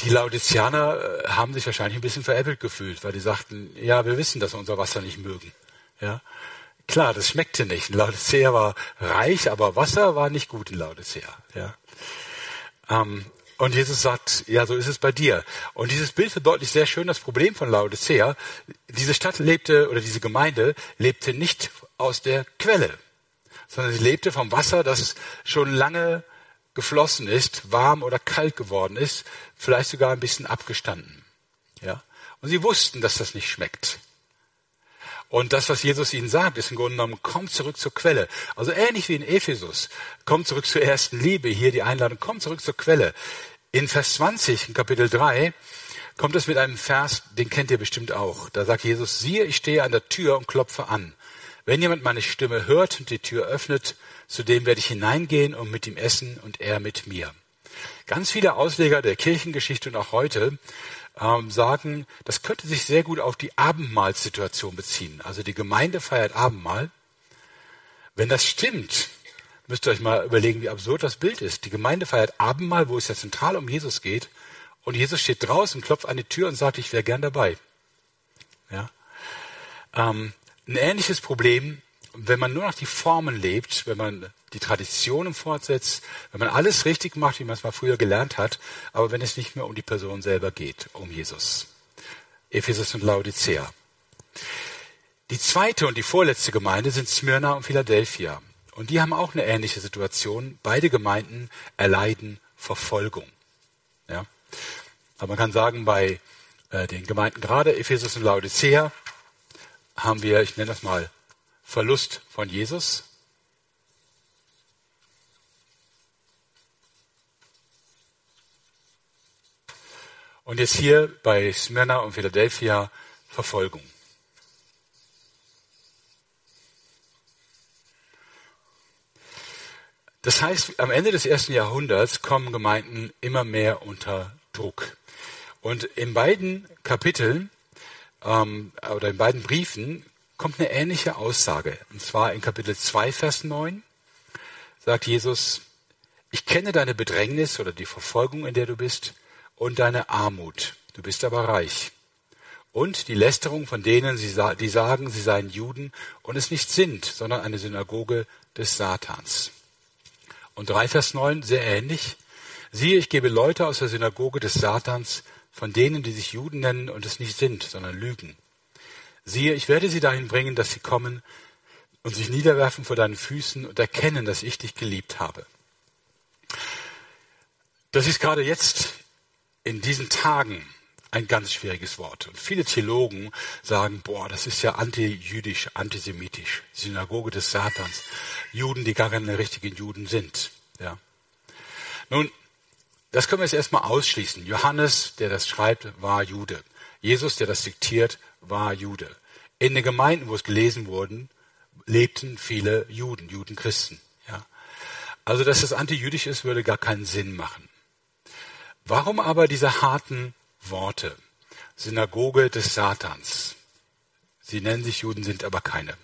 die Laodizianer äh, haben sich wahrscheinlich ein bisschen veräppelt gefühlt, weil die sagten, ja, wir wissen, dass wir unser Wasser nicht mögen. Ja, klar, das schmeckte nicht. Laodicea war reich, aber Wasser war nicht gut in Laodicea. Ja. Ähm, und Jesus sagt, ja, so ist es bei dir. Und dieses Bild verdeutlicht sehr schön das Problem von Laodicea. Diese Stadt lebte, oder diese Gemeinde lebte nicht aus der Quelle, sondern sie lebte vom Wasser, das schon lange geflossen ist, warm oder kalt geworden ist, vielleicht sogar ein bisschen abgestanden. Ja? Und sie wussten, dass das nicht schmeckt. Und das, was Jesus ihnen sagt, ist im Grunde genommen, komm zurück zur Quelle. Also ähnlich wie in Ephesus, komm zurück zur ersten Liebe, hier die Einladung, komm zurück zur Quelle. In Vers 20, in Kapitel 3, kommt es mit einem Vers, den kennt ihr bestimmt auch. Da sagt Jesus, siehe, ich stehe an der Tür und klopfe an. Wenn jemand meine Stimme hört und die Tür öffnet, zu dem werde ich hineingehen und mit ihm essen und er mit mir. Ganz viele Ausleger der Kirchengeschichte und auch heute ähm, sagen, das könnte sich sehr gut auf die Abendmahlssituation beziehen. Also die Gemeinde feiert Abendmahl. Wenn das stimmt, müsst ihr euch mal überlegen, wie absurd das Bild ist. Die Gemeinde feiert Abendmahl, wo es ja zentral um Jesus geht. Und Jesus steht draußen, klopft an die Tür und sagt, ich wäre gern dabei. Ja. Ähm, ein ähnliches Problem, wenn man nur noch die Formen lebt, wenn man die Traditionen fortsetzt, wenn man alles richtig macht, wie man es mal früher gelernt hat, aber wenn es nicht mehr um die Person selber geht, um Jesus. Ephesus und Laodicea. Die zweite und die vorletzte Gemeinde sind Smyrna und Philadelphia. Und die haben auch eine ähnliche Situation. Beide Gemeinden erleiden Verfolgung. Ja? Aber man kann sagen, bei äh, den Gemeinden gerade Ephesus und Laodicea haben wir, ich nenne das mal, Verlust von Jesus. Und jetzt hier bei Smyrna und Philadelphia Verfolgung. Das heißt, am Ende des ersten Jahrhunderts kommen Gemeinden immer mehr unter Druck. Und in beiden Kapiteln ähm, oder in beiden Briefen kommt eine ähnliche Aussage. Und zwar in Kapitel 2, Vers 9 sagt Jesus, ich kenne deine Bedrängnis oder die Verfolgung, in der du bist, und deine Armut. Du bist aber reich. Und die Lästerung von denen, die sagen, sie seien Juden und es nicht sind, sondern eine Synagoge des Satans. Und 3 Vers 9, sehr ähnlich. Siehe, ich gebe Leute aus der Synagoge des Satans, von denen, die sich Juden nennen und es nicht sind, sondern lügen. Siehe, ich werde sie dahin bringen, dass sie kommen und sich niederwerfen vor deinen Füßen und erkennen, dass ich dich geliebt habe. Das ist gerade jetzt in diesen Tagen ein ganz schwieriges Wort. Und viele Theologen sagen, boah, das ist ja antijüdisch, antisemitisch, Synagoge des Satans, Juden, die gar keine richtigen Juden sind. Ja. Nun, das können wir jetzt erstmal ausschließen. Johannes, der das schreibt, war Jude. Jesus, der das diktiert, war Jude. In den Gemeinden, wo es gelesen wurden, lebten viele Juden, Judenchristen. Ja. Also, dass das antijüdisch ist, würde gar keinen Sinn machen. Warum aber diese harten Worte. Synagoge des Satans. Sie nennen sich Juden, sind aber keine.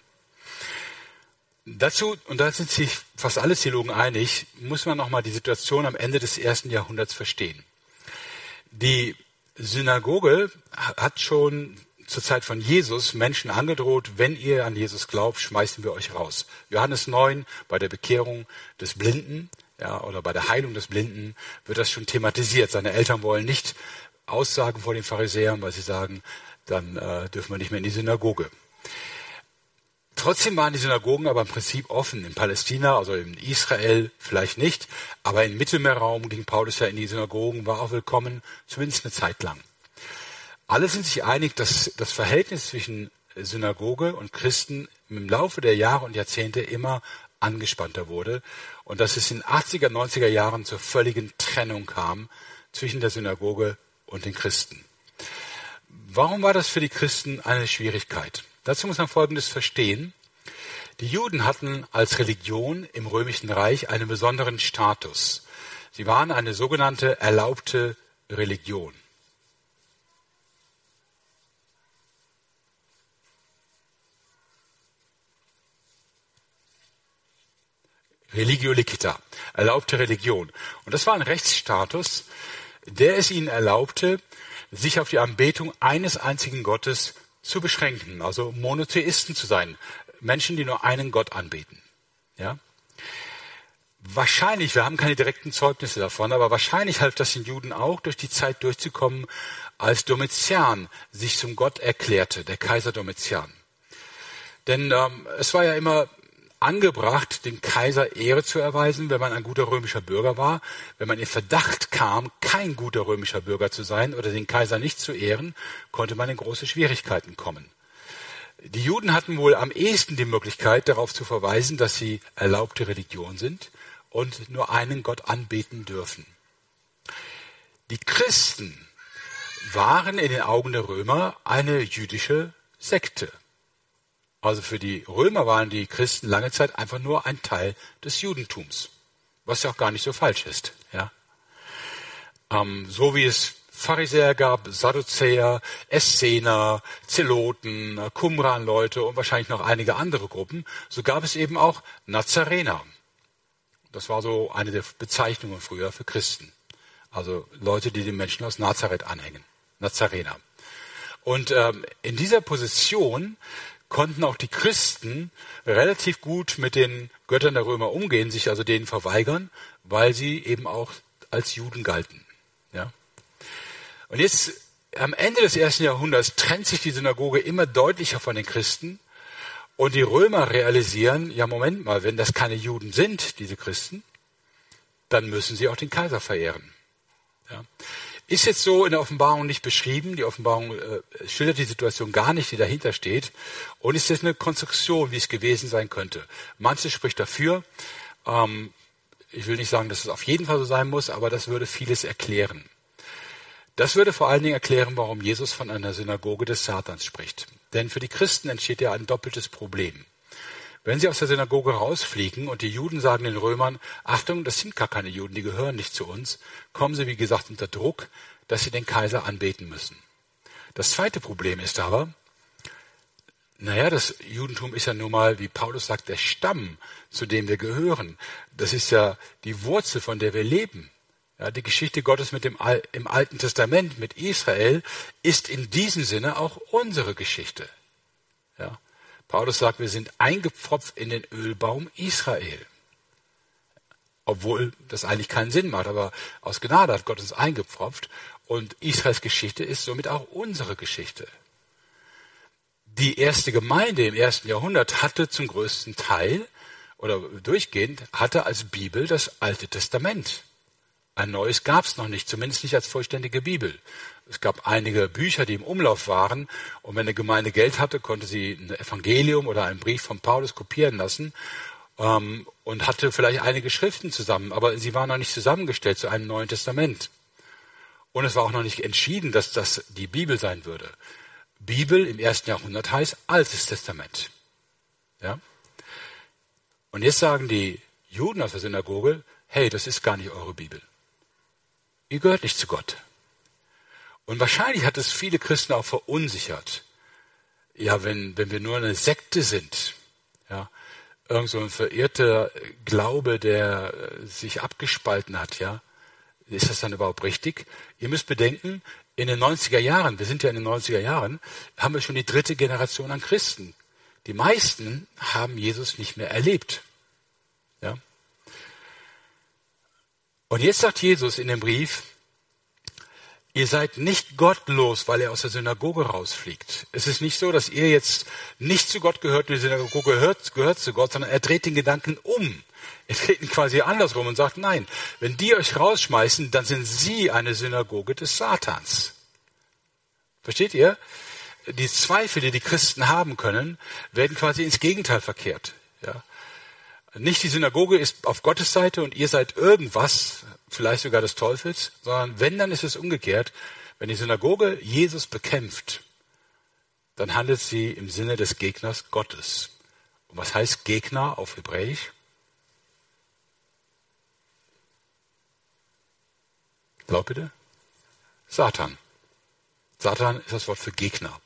Dazu, und da sind sich fast alle Theologen einig, muss man nochmal die Situation am Ende des ersten Jahrhunderts verstehen. Die Synagoge hat schon zur Zeit von Jesus Menschen angedroht, wenn ihr an Jesus glaubt, schmeißen wir euch raus. Johannes 9 bei der Bekehrung des Blinden, ja, oder bei der Heilung des Blinden wird das schon thematisiert. Seine Eltern wollen nicht Aussagen vor den Pharisäern, weil sie sagen, dann äh, dürfen wir nicht mehr in die Synagoge. Trotzdem waren die Synagogen aber im Prinzip offen. In Palästina, also in Israel vielleicht nicht, aber im Mittelmeerraum ging Paulus ja in die Synagogen, war auch willkommen, zumindest eine Zeit lang. Alle sind sich einig, dass das Verhältnis zwischen Synagoge und Christen im Laufe der Jahre und Jahrzehnte immer angespannter wurde und dass es in 80er, 90er Jahren zur völligen Trennung kam zwischen der Synagoge und den Christen. Warum war das für die Christen eine Schwierigkeit? Dazu muss man Folgendes verstehen. Die Juden hatten als Religion im römischen Reich einen besonderen Status. Sie waren eine sogenannte erlaubte Religion. Religio licita, erlaubte Religion. Und das war ein Rechtsstatus, der es ihnen erlaubte, sich auf die Anbetung eines einzigen Gottes zu beschränken, also Monotheisten zu sein, Menschen, die nur einen Gott anbeten. Ja? Wahrscheinlich, wir haben keine direkten Zeugnisse davon, aber wahrscheinlich half das den Juden auch, durch die Zeit durchzukommen, als Domitian sich zum Gott erklärte, der Kaiser Domitian. Denn ähm, es war ja immer angebracht, dem Kaiser Ehre zu erweisen, wenn man ein guter römischer Bürger war. Wenn man in Verdacht kam, kein guter römischer Bürger zu sein oder den Kaiser nicht zu ehren, konnte man in große Schwierigkeiten kommen. Die Juden hatten wohl am ehesten die Möglichkeit, darauf zu verweisen, dass sie erlaubte Religion sind und nur einen Gott anbeten dürfen. Die Christen waren in den Augen der Römer eine jüdische Sekte. Also für die Römer waren die Christen lange Zeit einfach nur ein Teil des Judentums, was ja auch gar nicht so falsch ist. Ja? Ähm, so wie es Pharisäer gab, Sadduzäer, Essener, Zeloten, Qumran-Leute und wahrscheinlich noch einige andere Gruppen, so gab es eben auch Nazarener. Das war so eine der Bezeichnungen früher für Christen. Also Leute, die den Menschen aus Nazareth anhängen. Nazarener. Und ähm, in dieser Position konnten auch die Christen relativ gut mit den Göttern der Römer umgehen, sich also denen verweigern, weil sie eben auch als Juden galten. Ja? Und jetzt am Ende des ersten Jahrhunderts trennt sich die Synagoge immer deutlicher von den Christen und die Römer realisieren, ja Moment mal, wenn das keine Juden sind, diese Christen, dann müssen sie auch den Kaiser verehren. Ja. Ist jetzt so in der Offenbarung nicht beschrieben. Die Offenbarung äh, schildert die Situation gar nicht, die dahinter steht. Und ist jetzt eine Konstruktion, wie es gewesen sein könnte. Manches spricht dafür. Ähm, ich will nicht sagen, dass es auf jeden Fall so sein muss, aber das würde vieles erklären. Das würde vor allen Dingen erklären, warum Jesus von einer Synagoge des Satans spricht. Denn für die Christen entsteht ja ein doppeltes Problem. Wenn sie aus der Synagoge rausfliegen und die Juden sagen den Römern, Achtung, das sind gar keine Juden, die gehören nicht zu uns, kommen sie, wie gesagt, unter Druck, dass sie den Kaiser anbeten müssen. Das zweite Problem ist aber, naja, das Judentum ist ja nun mal, wie Paulus sagt, der Stamm, zu dem wir gehören. Das ist ja die Wurzel, von der wir leben. Ja, die Geschichte Gottes mit dem Al im Alten Testament, mit Israel, ist in diesem Sinne auch unsere Geschichte. Ja. Paulus sagt, wir sind eingepfropft in den Ölbaum Israel. Obwohl das eigentlich keinen Sinn macht, aber aus Gnade hat Gott uns eingepfropft und Israels Geschichte ist somit auch unsere Geschichte. Die erste Gemeinde im ersten Jahrhundert hatte zum größten Teil oder durchgehend hatte als Bibel das Alte Testament. Ein neues gab es noch nicht, zumindest nicht als vollständige Bibel. Es gab einige Bücher, die im Umlauf waren. Und wenn eine Gemeinde Geld hatte, konnte sie ein Evangelium oder einen Brief von Paulus kopieren lassen ähm, und hatte vielleicht einige Schriften zusammen. Aber sie waren noch nicht zusammengestellt zu einem Neuen Testament. Und es war auch noch nicht entschieden, dass das die Bibel sein würde. Bibel im ersten Jahrhundert heißt Altes Testament. Ja? Und jetzt sagen die Juden aus der Synagoge, hey, das ist gar nicht eure Bibel. Ihr gehört nicht zu Gott. Und wahrscheinlich hat es viele Christen auch verunsichert. Ja, wenn, wenn wir nur eine Sekte sind, ja, irgend so ein verirrter Glaube, der sich abgespalten hat, ja, ist das dann überhaupt richtig? Ihr müsst bedenken, in den 90er Jahren, wir sind ja in den 90er Jahren, haben wir schon die dritte Generation an Christen. Die meisten haben Jesus nicht mehr erlebt. Ja? Und jetzt sagt Jesus in dem Brief, Ihr seid nicht gottlos, weil er aus der Synagoge rausfliegt. Es ist nicht so, dass ihr jetzt nicht zu Gott gehört, die Synagoge gehört, gehört zu Gott, sondern er dreht den Gedanken um. Er dreht ihn quasi andersrum und sagt, nein, wenn die euch rausschmeißen, dann sind sie eine Synagoge des Satans. Versteht ihr? Die Zweifel, die die Christen haben können, werden quasi ins Gegenteil verkehrt. Ja? Nicht die Synagoge ist auf Gottes Seite und ihr seid irgendwas, vielleicht sogar des Teufels, sondern wenn, dann ist es umgekehrt. Wenn die Synagoge Jesus bekämpft, dann handelt sie im Sinne des Gegners Gottes. Und was heißt Gegner auf Hebräisch? Glaub bitte? Satan. Satan ist das Wort für Gegner.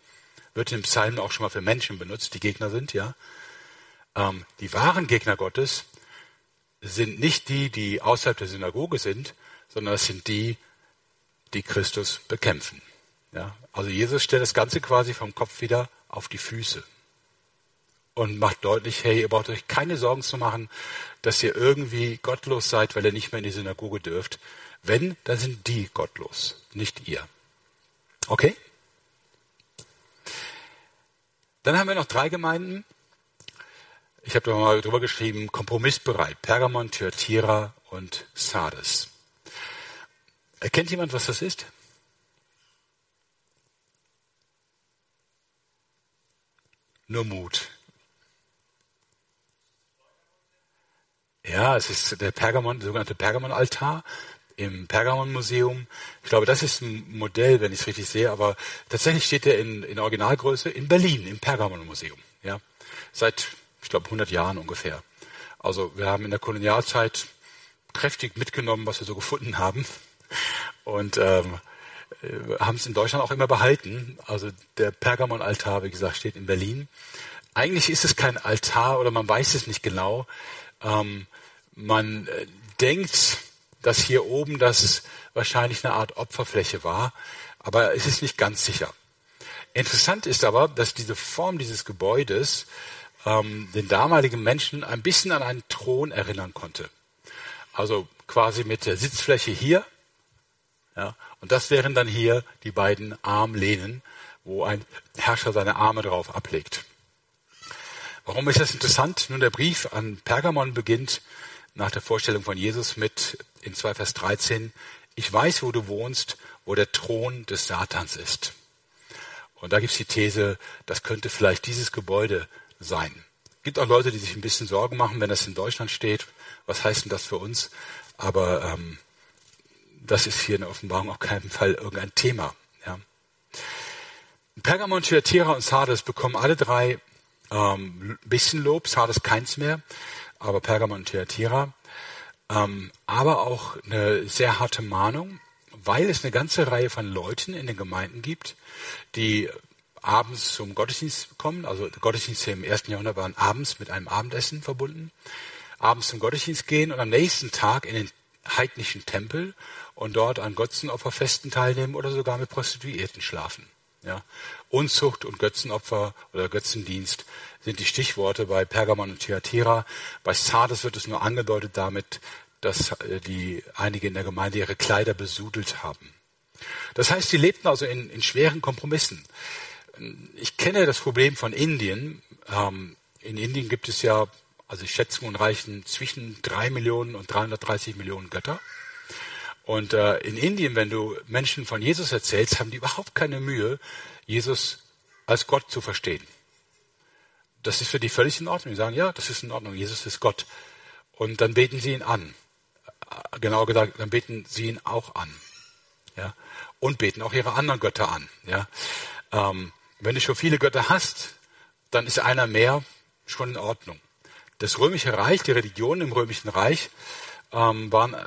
Wird in Psalmen auch schon mal für Menschen benutzt, die Gegner sind, ja. Ähm, die wahren Gegner Gottes sind nicht die, die außerhalb der Synagoge sind, sondern es sind die, die Christus bekämpfen. Ja? Also Jesus stellt das Ganze quasi vom Kopf wieder auf die Füße und macht deutlich, hey, ihr braucht euch keine Sorgen zu machen, dass ihr irgendwie gottlos seid, weil ihr nicht mehr in die Synagoge dürft. Wenn, dann sind die gottlos, nicht ihr. Okay? Dann haben wir noch drei Gemeinden, ich habe da mal drüber geschrieben, kompromissbereit. Pergamon, Thyatira und Sardes. Erkennt jemand, was das ist? Nur Mut. Ja, es ist der Pergamon, der sogenannte Pergamon-Altar im Pergamon-Museum. Ich glaube, das ist ein Modell, wenn ich es richtig sehe, aber tatsächlich steht der in, in Originalgröße in Berlin im Pergamon-Museum. Ja, seit ich glaube 100 Jahren ungefähr. Also wir haben in der Kolonialzeit kräftig mitgenommen, was wir so gefunden haben und ähm, äh, haben es in Deutschland auch immer behalten. Also der Pergamon-Altar, wie gesagt, steht in Berlin. Eigentlich ist es kein Altar oder man weiß es nicht genau. Ähm, man äh, denkt, dass hier oben das wahrscheinlich eine Art Opferfläche war, aber es ist nicht ganz sicher. Interessant ist aber, dass diese Form dieses Gebäudes ähm, den damaligen Menschen ein bisschen an einen Thron erinnern konnte. Also quasi mit der Sitzfläche hier. Ja, und das wären dann hier die beiden Armlehnen, wo ein Herrscher seine Arme drauf ablegt. Warum ist das interessant? Nun, der Brief an Pergamon beginnt nach der Vorstellung von Jesus mit in 2 Vers 13, ich weiß, wo du wohnst, wo der Thron des Satans ist. Und da gibt es die These, das könnte vielleicht dieses Gebäude sein. Gibt auch Leute, die sich ein bisschen Sorgen machen, wenn das in Deutschland steht. Was heißt denn das für uns? Aber ähm, das ist hier in der Offenbarung auf keinen Fall irgendein Thema. Ja. Pergamon, Thyatira und Sardes bekommen alle drei ähm, ein bisschen Lob, Sardes keins mehr, aber Pergamon und Thyatira. Ähm, aber auch eine sehr harte Mahnung, weil es eine ganze Reihe von Leuten in den Gemeinden gibt, die abends zum Gottesdienst kommen. Also Gottesdienste im ersten Jahrhundert waren abends mit einem Abendessen verbunden. Abends zum Gottesdienst gehen und am nächsten Tag in den heidnischen Tempel und dort an Götzenopferfesten teilnehmen oder sogar mit Prostituierten schlafen. Ja. Unzucht und Götzenopfer oder Götzendienst sind die Stichworte bei Pergamon und Thyatira. Bei Sardes wird es nur angedeutet damit, dass äh, die einige in der Gemeinde ihre Kleider besudelt haben. Das heißt, sie lebten also in, in schweren Kompromissen. Ich kenne das Problem von Indien. Ähm, in Indien gibt es ja, also Schätzungen reichen zwischen drei Millionen und 330 Millionen Götter. Und äh, in Indien, wenn du Menschen von Jesus erzählst, haben die überhaupt keine Mühe, Jesus als Gott zu verstehen. Das ist für die völlig in Ordnung. Die sagen, ja, das ist in Ordnung, Jesus ist Gott. Und dann beten sie ihn an. Äh, genau gesagt, dann beten sie ihn auch an. Ja? Und beten auch ihre anderen Götter an. Ja? Ähm, wenn du schon viele Götter hast, dann ist einer mehr schon in Ordnung. Das römische Reich, die Religionen im römischen Reich ähm, waren äh,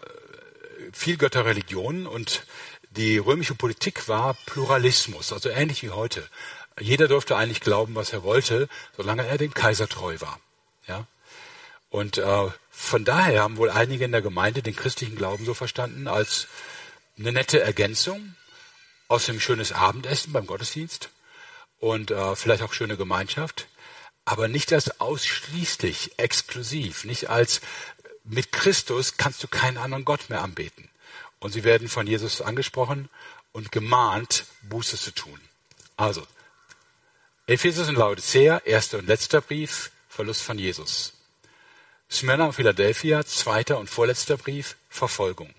Vielgötterreligionen und die römische Politik war Pluralismus, also ähnlich wie heute. Jeder durfte eigentlich glauben, was er wollte, solange er dem Kaiser treu war. Ja? Und äh, von daher haben wohl einige in der Gemeinde den christlichen Glauben so verstanden als eine nette Ergänzung, aus dem schönes Abendessen beim Gottesdienst und äh, vielleicht auch schöne Gemeinschaft, aber nicht als ausschließlich, exklusiv, nicht als mit Christus kannst du keinen anderen Gott mehr anbeten. Und sie werden von Jesus angesprochen und gemahnt, Buße zu tun. Also, Ephesus und Laodicea, erster und letzter Brief, Verlust von Jesus. Smyrna und Philadelphia, zweiter und vorletzter Brief, Verfolgung.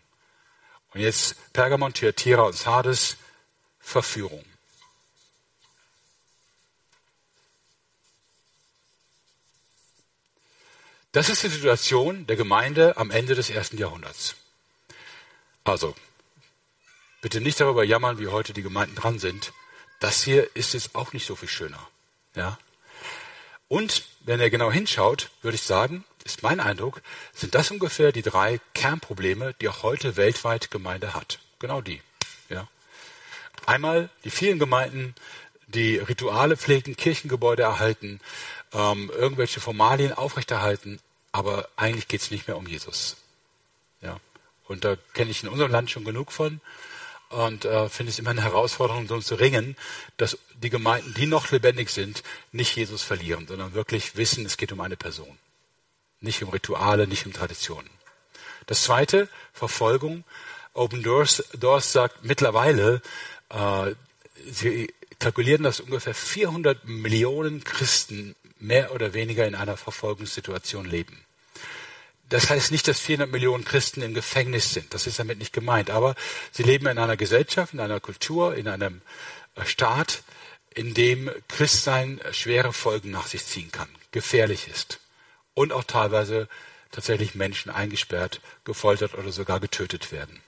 Und jetzt Pergamon, Thyatira und Sardes, Verführung. Das ist die Situation der Gemeinde am Ende des ersten Jahrhunderts. Also, bitte nicht darüber jammern, wie heute die Gemeinden dran sind. Das hier ist jetzt auch nicht so viel schöner. Ja? Und wenn er genau hinschaut, würde ich sagen, ist mein Eindruck, sind das ungefähr die drei Kernprobleme, die auch heute weltweit Gemeinde hat. Genau die. Ja? Einmal die vielen Gemeinden, die Rituale pflegen, Kirchengebäude erhalten, ähm, irgendwelche Formalien aufrechterhalten, aber eigentlich geht es nicht mehr um Jesus. Ja. Und da kenne ich in unserem Land schon genug von und äh, finde es immer eine Herausforderung, darum zu ringen, dass die Gemeinden, die noch lebendig sind, nicht Jesus verlieren, sondern wirklich wissen, es geht um eine Person. Nicht um Rituale, nicht um Traditionen. Das zweite, Verfolgung. Open Doors, Doors sagt mittlerweile, äh, sie kalkulieren, dass ungefähr 400 Millionen Christen mehr oder weniger in einer Verfolgungssituation leben. Das heißt nicht, dass 400 Millionen Christen im Gefängnis sind. Das ist damit nicht gemeint. Aber sie leben in einer Gesellschaft, in einer Kultur, in einem äh, Staat, in dem Christsein schwere Folgen nach sich ziehen kann, gefährlich ist und auch teilweise tatsächlich Menschen eingesperrt, gefoltert oder sogar getötet werden.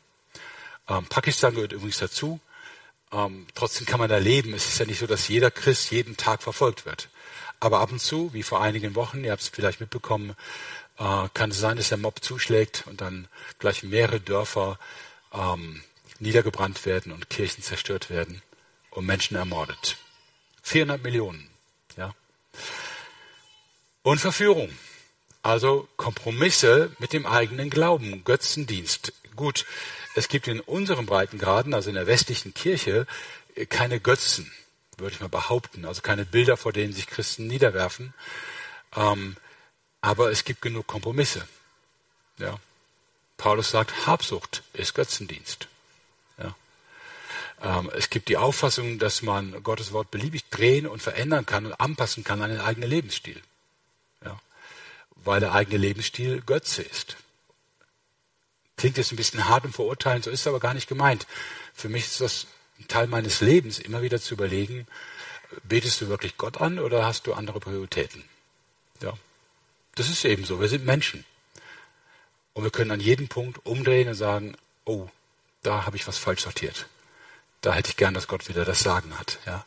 Ähm, Pakistan gehört übrigens dazu. Ähm, trotzdem kann man da leben. Es ist ja nicht so, dass jeder Christ jeden Tag verfolgt wird. Aber ab und zu, wie vor einigen Wochen, ihr habt es vielleicht mitbekommen, äh, kann es sein, dass der Mob zuschlägt und dann gleich mehrere Dörfer ähm, niedergebrannt werden und Kirchen zerstört werden und Menschen ermordet. 400 Millionen. Ja. Und Verführung. Also Kompromisse mit dem eigenen Glauben, Götzendienst. Gut, es gibt in unseren Breitengraden, also in der westlichen Kirche, keine Götzen. Würde ich mal behaupten. Also keine Bilder, vor denen sich Christen niederwerfen. Ähm, aber es gibt genug Kompromisse. Ja. Paulus sagt, Habsucht ist Götzendienst. Ja. Ähm, es gibt die Auffassung, dass man Gottes Wort beliebig drehen und verändern kann und anpassen kann an den eigenen Lebensstil. Ja. Weil der eigene Lebensstil Götze ist. Klingt jetzt ein bisschen hart und verurteilend, so ist es aber gar nicht gemeint. Für mich ist das ein Teil meines Lebens, immer wieder zu überlegen, betest du wirklich Gott an oder hast du andere Prioritäten? Ja. Das ist eben so. Wir sind Menschen. Und wir können an jedem Punkt umdrehen und sagen, oh, da habe ich was falsch sortiert. Da hätte ich gern, dass Gott wieder das Sagen hat. Ja.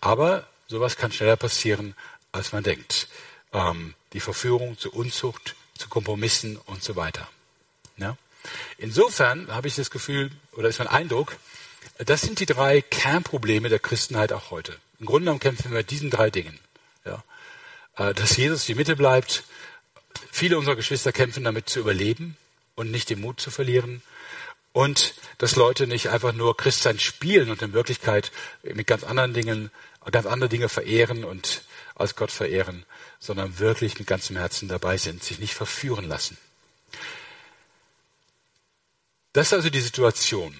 Aber sowas kann schneller passieren, als man denkt. Ähm, die Verführung zu Unzucht, zu Kompromissen und so weiter. Ja. Insofern habe ich das Gefühl, oder ist mein Eindruck, das sind die drei Kernprobleme der Christenheit auch heute. Im Grunde genommen kämpfen wir mit diesen drei Dingen. Ja. Äh, dass Jesus die Mitte bleibt. Viele unserer Geschwister kämpfen damit zu überleben und nicht den Mut zu verlieren. Und dass Leute nicht einfach nur Christsein spielen und in Wirklichkeit mit ganz anderen Dingen, ganz andere Dinge verehren und als Gott verehren, sondern wirklich mit ganzem Herzen dabei sind, sich nicht verführen lassen. Das ist also die Situation.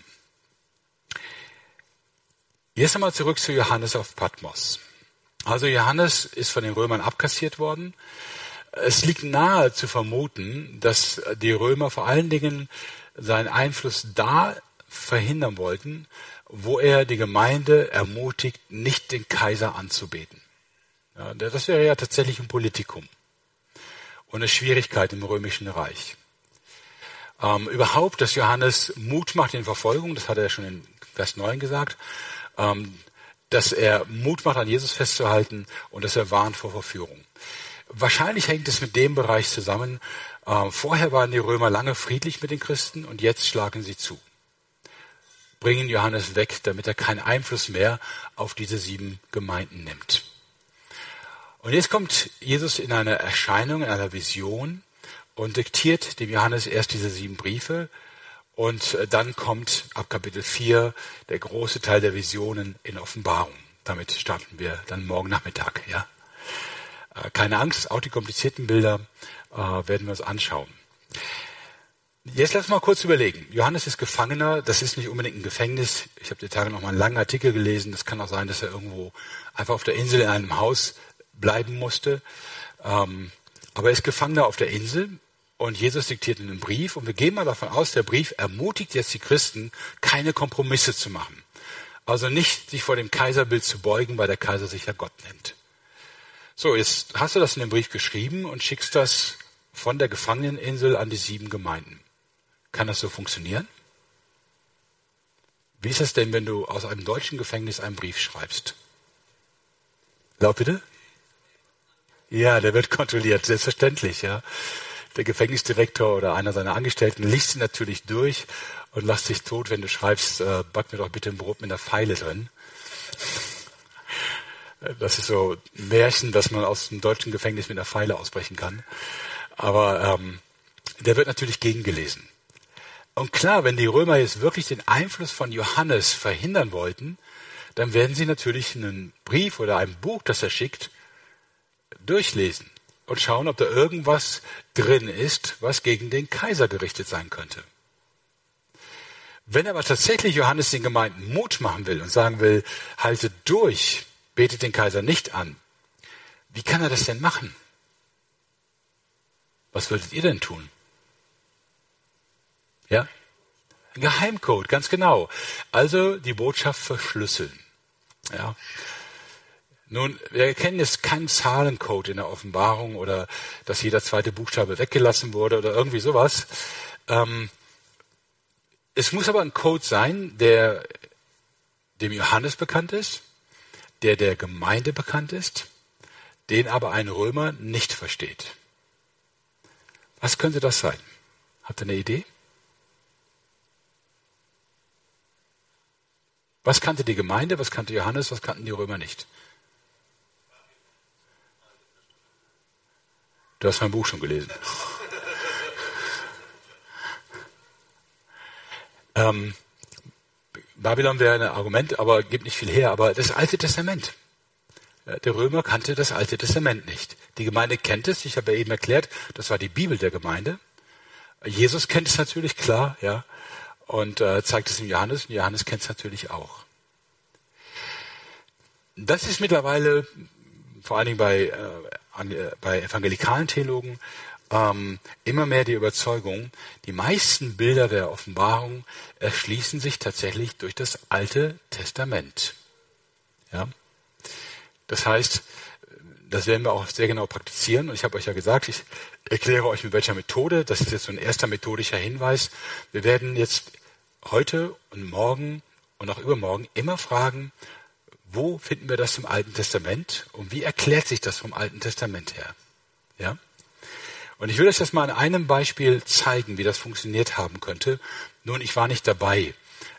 Jetzt einmal zurück zu Johannes auf Patmos. Also Johannes ist von den Römern abkassiert worden. Es liegt nahe zu vermuten, dass die Römer vor allen Dingen seinen Einfluss da verhindern wollten, wo er die Gemeinde ermutigt, nicht den Kaiser anzubeten. Das wäre ja tatsächlich ein Politikum und eine Schwierigkeit im römischen Reich. Ähm, überhaupt, dass Johannes Mut macht in Verfolgung, das hat er schon in Vers 9 gesagt, dass er Mut macht, an Jesus festzuhalten und dass er warnt vor Verführung. Wahrscheinlich hängt es mit dem Bereich zusammen. Ähm, vorher waren die Römer lange friedlich mit den Christen und jetzt schlagen sie zu. Bringen Johannes weg, damit er keinen Einfluss mehr auf diese sieben Gemeinden nimmt. Und jetzt kommt Jesus in einer Erscheinung, in einer Vision und diktiert dem Johannes erst diese sieben Briefe und äh, dann kommt ab Kapitel 4 der große Teil der Visionen in Offenbarung. Damit starten wir dann morgen Nachmittag. Ja? Äh, keine Angst, auch die komplizierten Bilder äh, werden wir uns anschauen. Jetzt lass mal kurz überlegen. Johannes ist Gefangener, das ist nicht unbedingt ein Gefängnis. Ich habe die Tage noch mal einen langen Artikel gelesen. Das kann auch sein, dass er irgendwo einfach auf der Insel in einem Haus bleiben musste. Ähm, aber er ist Gefangener auf der Insel und Jesus diktiert einen Brief und wir gehen mal davon aus, der Brief ermutigt jetzt die Christen, keine Kompromisse zu machen. Also nicht sich vor dem Kaiserbild zu beugen, weil der Kaiser sich ja Gott nennt. So, jetzt hast du das in dem Brief geschrieben und schickst das von der Gefangeneninsel an die sieben Gemeinden. Kann das so funktionieren? Wie ist es denn, wenn du aus einem deutschen Gefängnis einen Brief schreibst? Laut bitte? Ja, der wird kontrolliert, selbstverständlich, ja der Gefängnisdirektor oder einer seiner Angestellten liest sie natürlich durch und lacht sich tot, wenn du schreibst, äh, back mir doch bitte ein Brot mit einer Pfeile drin. Das ist so ein Märchen, dass man aus dem deutschen Gefängnis mit einer Pfeile ausbrechen kann. Aber ähm, der wird natürlich gegengelesen. Und klar, wenn die Römer jetzt wirklich den Einfluss von Johannes verhindern wollten, dann werden sie natürlich einen Brief oder ein Buch, das er schickt, durchlesen und schauen, ob da irgendwas drin ist, was gegen den Kaiser gerichtet sein könnte. Wenn aber tatsächlich Johannes den Gemeinden Mut machen will und sagen will, haltet durch, betet den Kaiser nicht an, wie kann er das denn machen? Was würdet ihr denn tun? Ja? Ein Geheimcode, ganz genau. Also die Botschaft verschlüsseln. Ja. Nun, wir kennen jetzt keinen Zahlencode in der Offenbarung oder dass jeder zweite Buchstabe weggelassen wurde oder irgendwie sowas. Ähm, es muss aber ein Code sein, der dem Johannes bekannt ist, der der Gemeinde bekannt ist, den aber ein Römer nicht versteht. Was könnte das sein? Habt ihr eine Idee? Was kannte die Gemeinde, was kannte Johannes, was kannten die Römer nicht? Du hast mein Buch schon gelesen. ähm, Babylon wäre ein Argument, aber gibt nicht viel her. Aber das Alte Testament. Der Römer kannte das Alte Testament nicht. Die Gemeinde kennt es. Ich habe ja eben erklärt, das war die Bibel der Gemeinde. Jesus kennt es natürlich klar, ja, und äh, zeigt es im Johannes. Und Johannes kennt es natürlich auch. Das ist mittlerweile vor allen Dingen bei, äh, bei evangelikalen Theologen ähm, immer mehr die Überzeugung, die meisten Bilder der Offenbarung erschließen sich tatsächlich durch das Alte Testament. Ja? Das heißt, das werden wir auch sehr genau praktizieren. Und ich habe euch ja gesagt, ich erkläre euch mit welcher Methode. Das ist jetzt so ein erster methodischer Hinweis. Wir werden jetzt heute und morgen und auch übermorgen immer fragen, wo finden wir das im Alten Testament und wie erklärt sich das vom Alten Testament her? Ja? Und ich will euch das mal an einem Beispiel zeigen, wie das funktioniert haben könnte. Nun, ich war nicht dabei.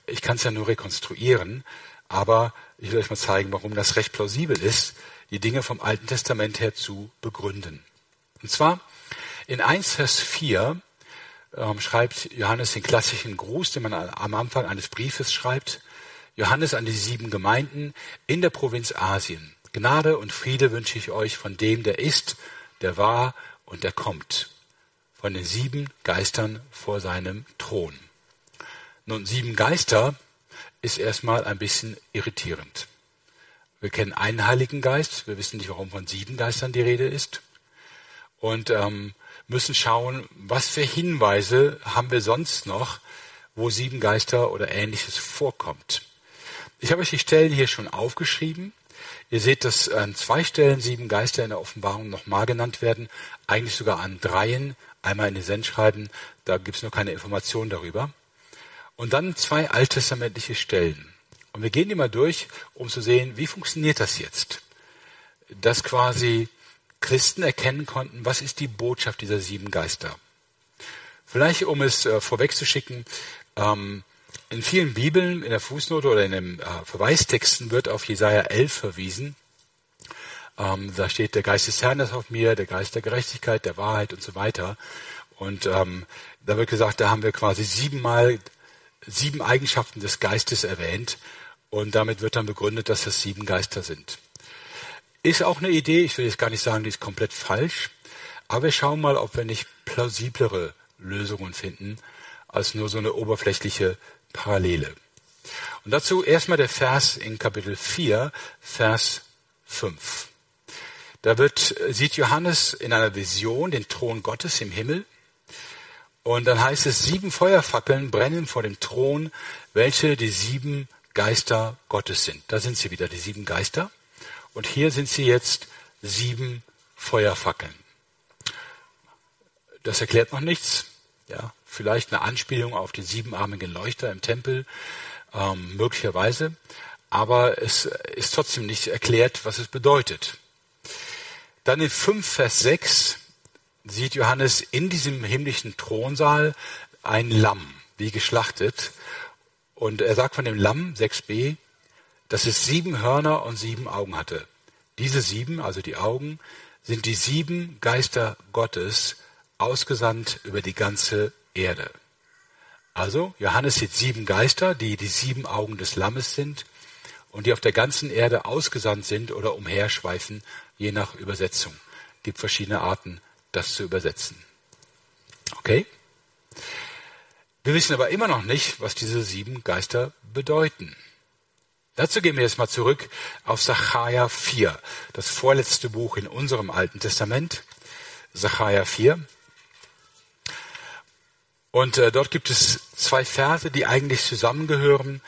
Ich kann es ja nur rekonstruieren, aber ich will euch mal zeigen, warum das recht plausibel ist, die Dinge vom Alten Testament her zu begründen. Und zwar in 1 Vers 4 ähm, schreibt Johannes den klassischen Gruß, den man am Anfang eines Briefes schreibt. Johannes an die sieben Gemeinden in der Provinz Asien. Gnade und Friede wünsche ich euch von dem, der ist, der war und der kommt. Von den sieben Geistern vor seinem Thron. Nun, sieben Geister ist erstmal ein bisschen irritierend. Wir kennen einen Heiligen Geist, wir wissen nicht, warum von sieben Geistern die Rede ist. Und ähm, müssen schauen, was für Hinweise haben wir sonst noch, wo sieben Geister oder ähnliches vorkommt. Ich habe euch die Stellen hier schon aufgeschrieben. Ihr seht, dass an zwei Stellen sieben Geister in der Offenbarung nochmal genannt werden, eigentlich sogar an dreien, einmal in den Sendschreiben, da gibt es noch keine Information darüber. Und dann zwei alttestamentliche Stellen. Und wir gehen die mal durch, um zu sehen, wie funktioniert das jetzt? Dass quasi Christen erkennen konnten, was ist die Botschaft dieser sieben Geister. Vielleicht, um es äh, vorwegzuschicken, ähm, in vielen Bibeln, in der Fußnote oder in den äh, Verweistexten wird auf Jesaja 11 verwiesen. Ähm, da steht, der Geist des Herrn ist auf mir, der Geist der Gerechtigkeit, der Wahrheit und so weiter. Und ähm, da wird gesagt, da haben wir quasi siebenmal sieben Eigenschaften des Geistes erwähnt. Und damit wird dann begründet, dass das sieben Geister sind. Ist auch eine Idee, ich will jetzt gar nicht sagen, die ist komplett falsch, aber wir schauen mal, ob wir nicht plausiblere Lösungen finden als nur so eine oberflächliche Parallele. Und dazu erstmal der Vers in Kapitel 4, Vers 5. Da wird, sieht Johannes in einer Vision den Thron Gottes im Himmel. Und dann heißt es, sieben Feuerfackeln brennen vor dem Thron, welche die sieben Geister Gottes sind. Da sind sie wieder, die sieben Geister. Und hier sind sie jetzt sieben Feuerfackeln. Das erklärt noch nichts. Ja, vielleicht eine Anspielung auf den siebenarmigen Leuchter im Tempel, ähm, möglicherweise. Aber es ist trotzdem nicht erklärt, was es bedeutet. Dann in 5 Vers 6 sieht Johannes in diesem himmlischen Thronsaal ein Lamm, wie geschlachtet. Und er sagt von dem Lamm, 6b, dass es sieben Hörner und sieben Augen hatte. Diese sieben, also die Augen, sind die sieben Geister Gottes, ausgesandt über die ganze Erde. Also, Johannes sieht sieben Geister, die die sieben Augen des Lammes sind und die auf der ganzen Erde ausgesandt sind oder umherschweifen, je nach Übersetzung. Es gibt verschiedene Arten, das zu übersetzen. Okay? Wir wissen aber immer noch nicht, was diese sieben Geister bedeuten. Dazu gehen wir jetzt mal zurück auf Sacharja 4, das vorletzte Buch in unserem Alten Testament. Sacharja 4. Und äh, dort gibt es zwei Verse, die eigentlich zusammengehören.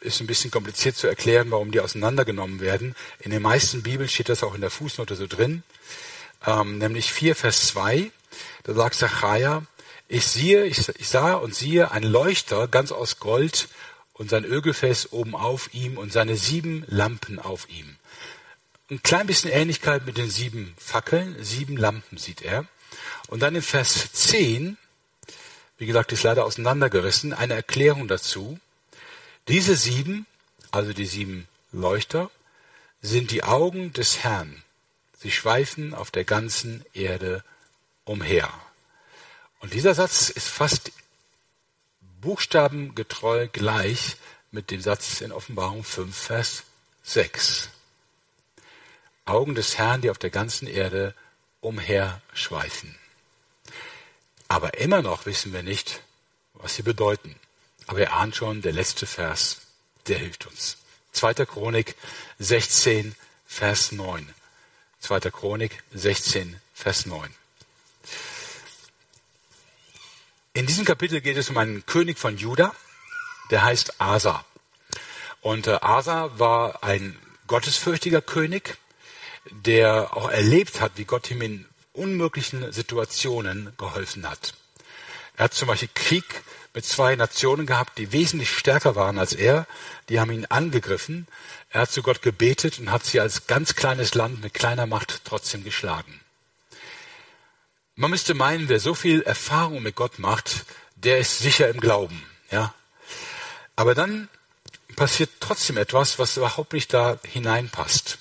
Ist ein bisschen kompliziert zu erklären, warum die auseinandergenommen werden. In den meisten Bibeln steht das auch in der Fußnote so drin. Ähm, nämlich 4, Vers 2. Da sagt Sacharja, ich siehe, ich, ich sah und siehe ein Leuchter ganz aus Gold und sein Ölgefäß oben auf ihm und seine sieben Lampen auf ihm. Ein klein bisschen Ähnlichkeit mit den sieben Fackeln, sieben Lampen sieht er. Und dann in Vers 10, wie gesagt, ist leider auseinandergerissen, eine Erklärung dazu. Diese sieben, also die sieben Leuchter, sind die Augen des Herrn. Sie schweifen auf der ganzen Erde umher. Und dieser Satz ist fast buchstabengetreu gleich mit dem Satz in Offenbarung 5, Vers 6. Augen des Herrn, die auf der ganzen Erde umherschweifen. Aber immer noch wissen wir nicht, was sie bedeuten. Aber ihr ahnt schon, der letzte Vers, der hilft uns. 2. Chronik 16, Vers 9. 2. Chronik 16, Vers 9. In diesem Kapitel geht es um einen König von Juda, der heißt Asa. Und äh, Asa war ein gottesfürchtiger König, der auch erlebt hat, wie Gott ihm in unmöglichen Situationen geholfen hat. Er hat zum Beispiel Krieg mit zwei Nationen gehabt, die wesentlich stärker waren als er. Die haben ihn angegriffen. Er hat zu Gott gebetet und hat sie als ganz kleines Land mit kleiner Macht trotzdem geschlagen. Man müsste meinen, wer so viel Erfahrung mit Gott macht, der ist sicher im Glauben, ja. Aber dann passiert trotzdem etwas, was überhaupt nicht da hineinpasst.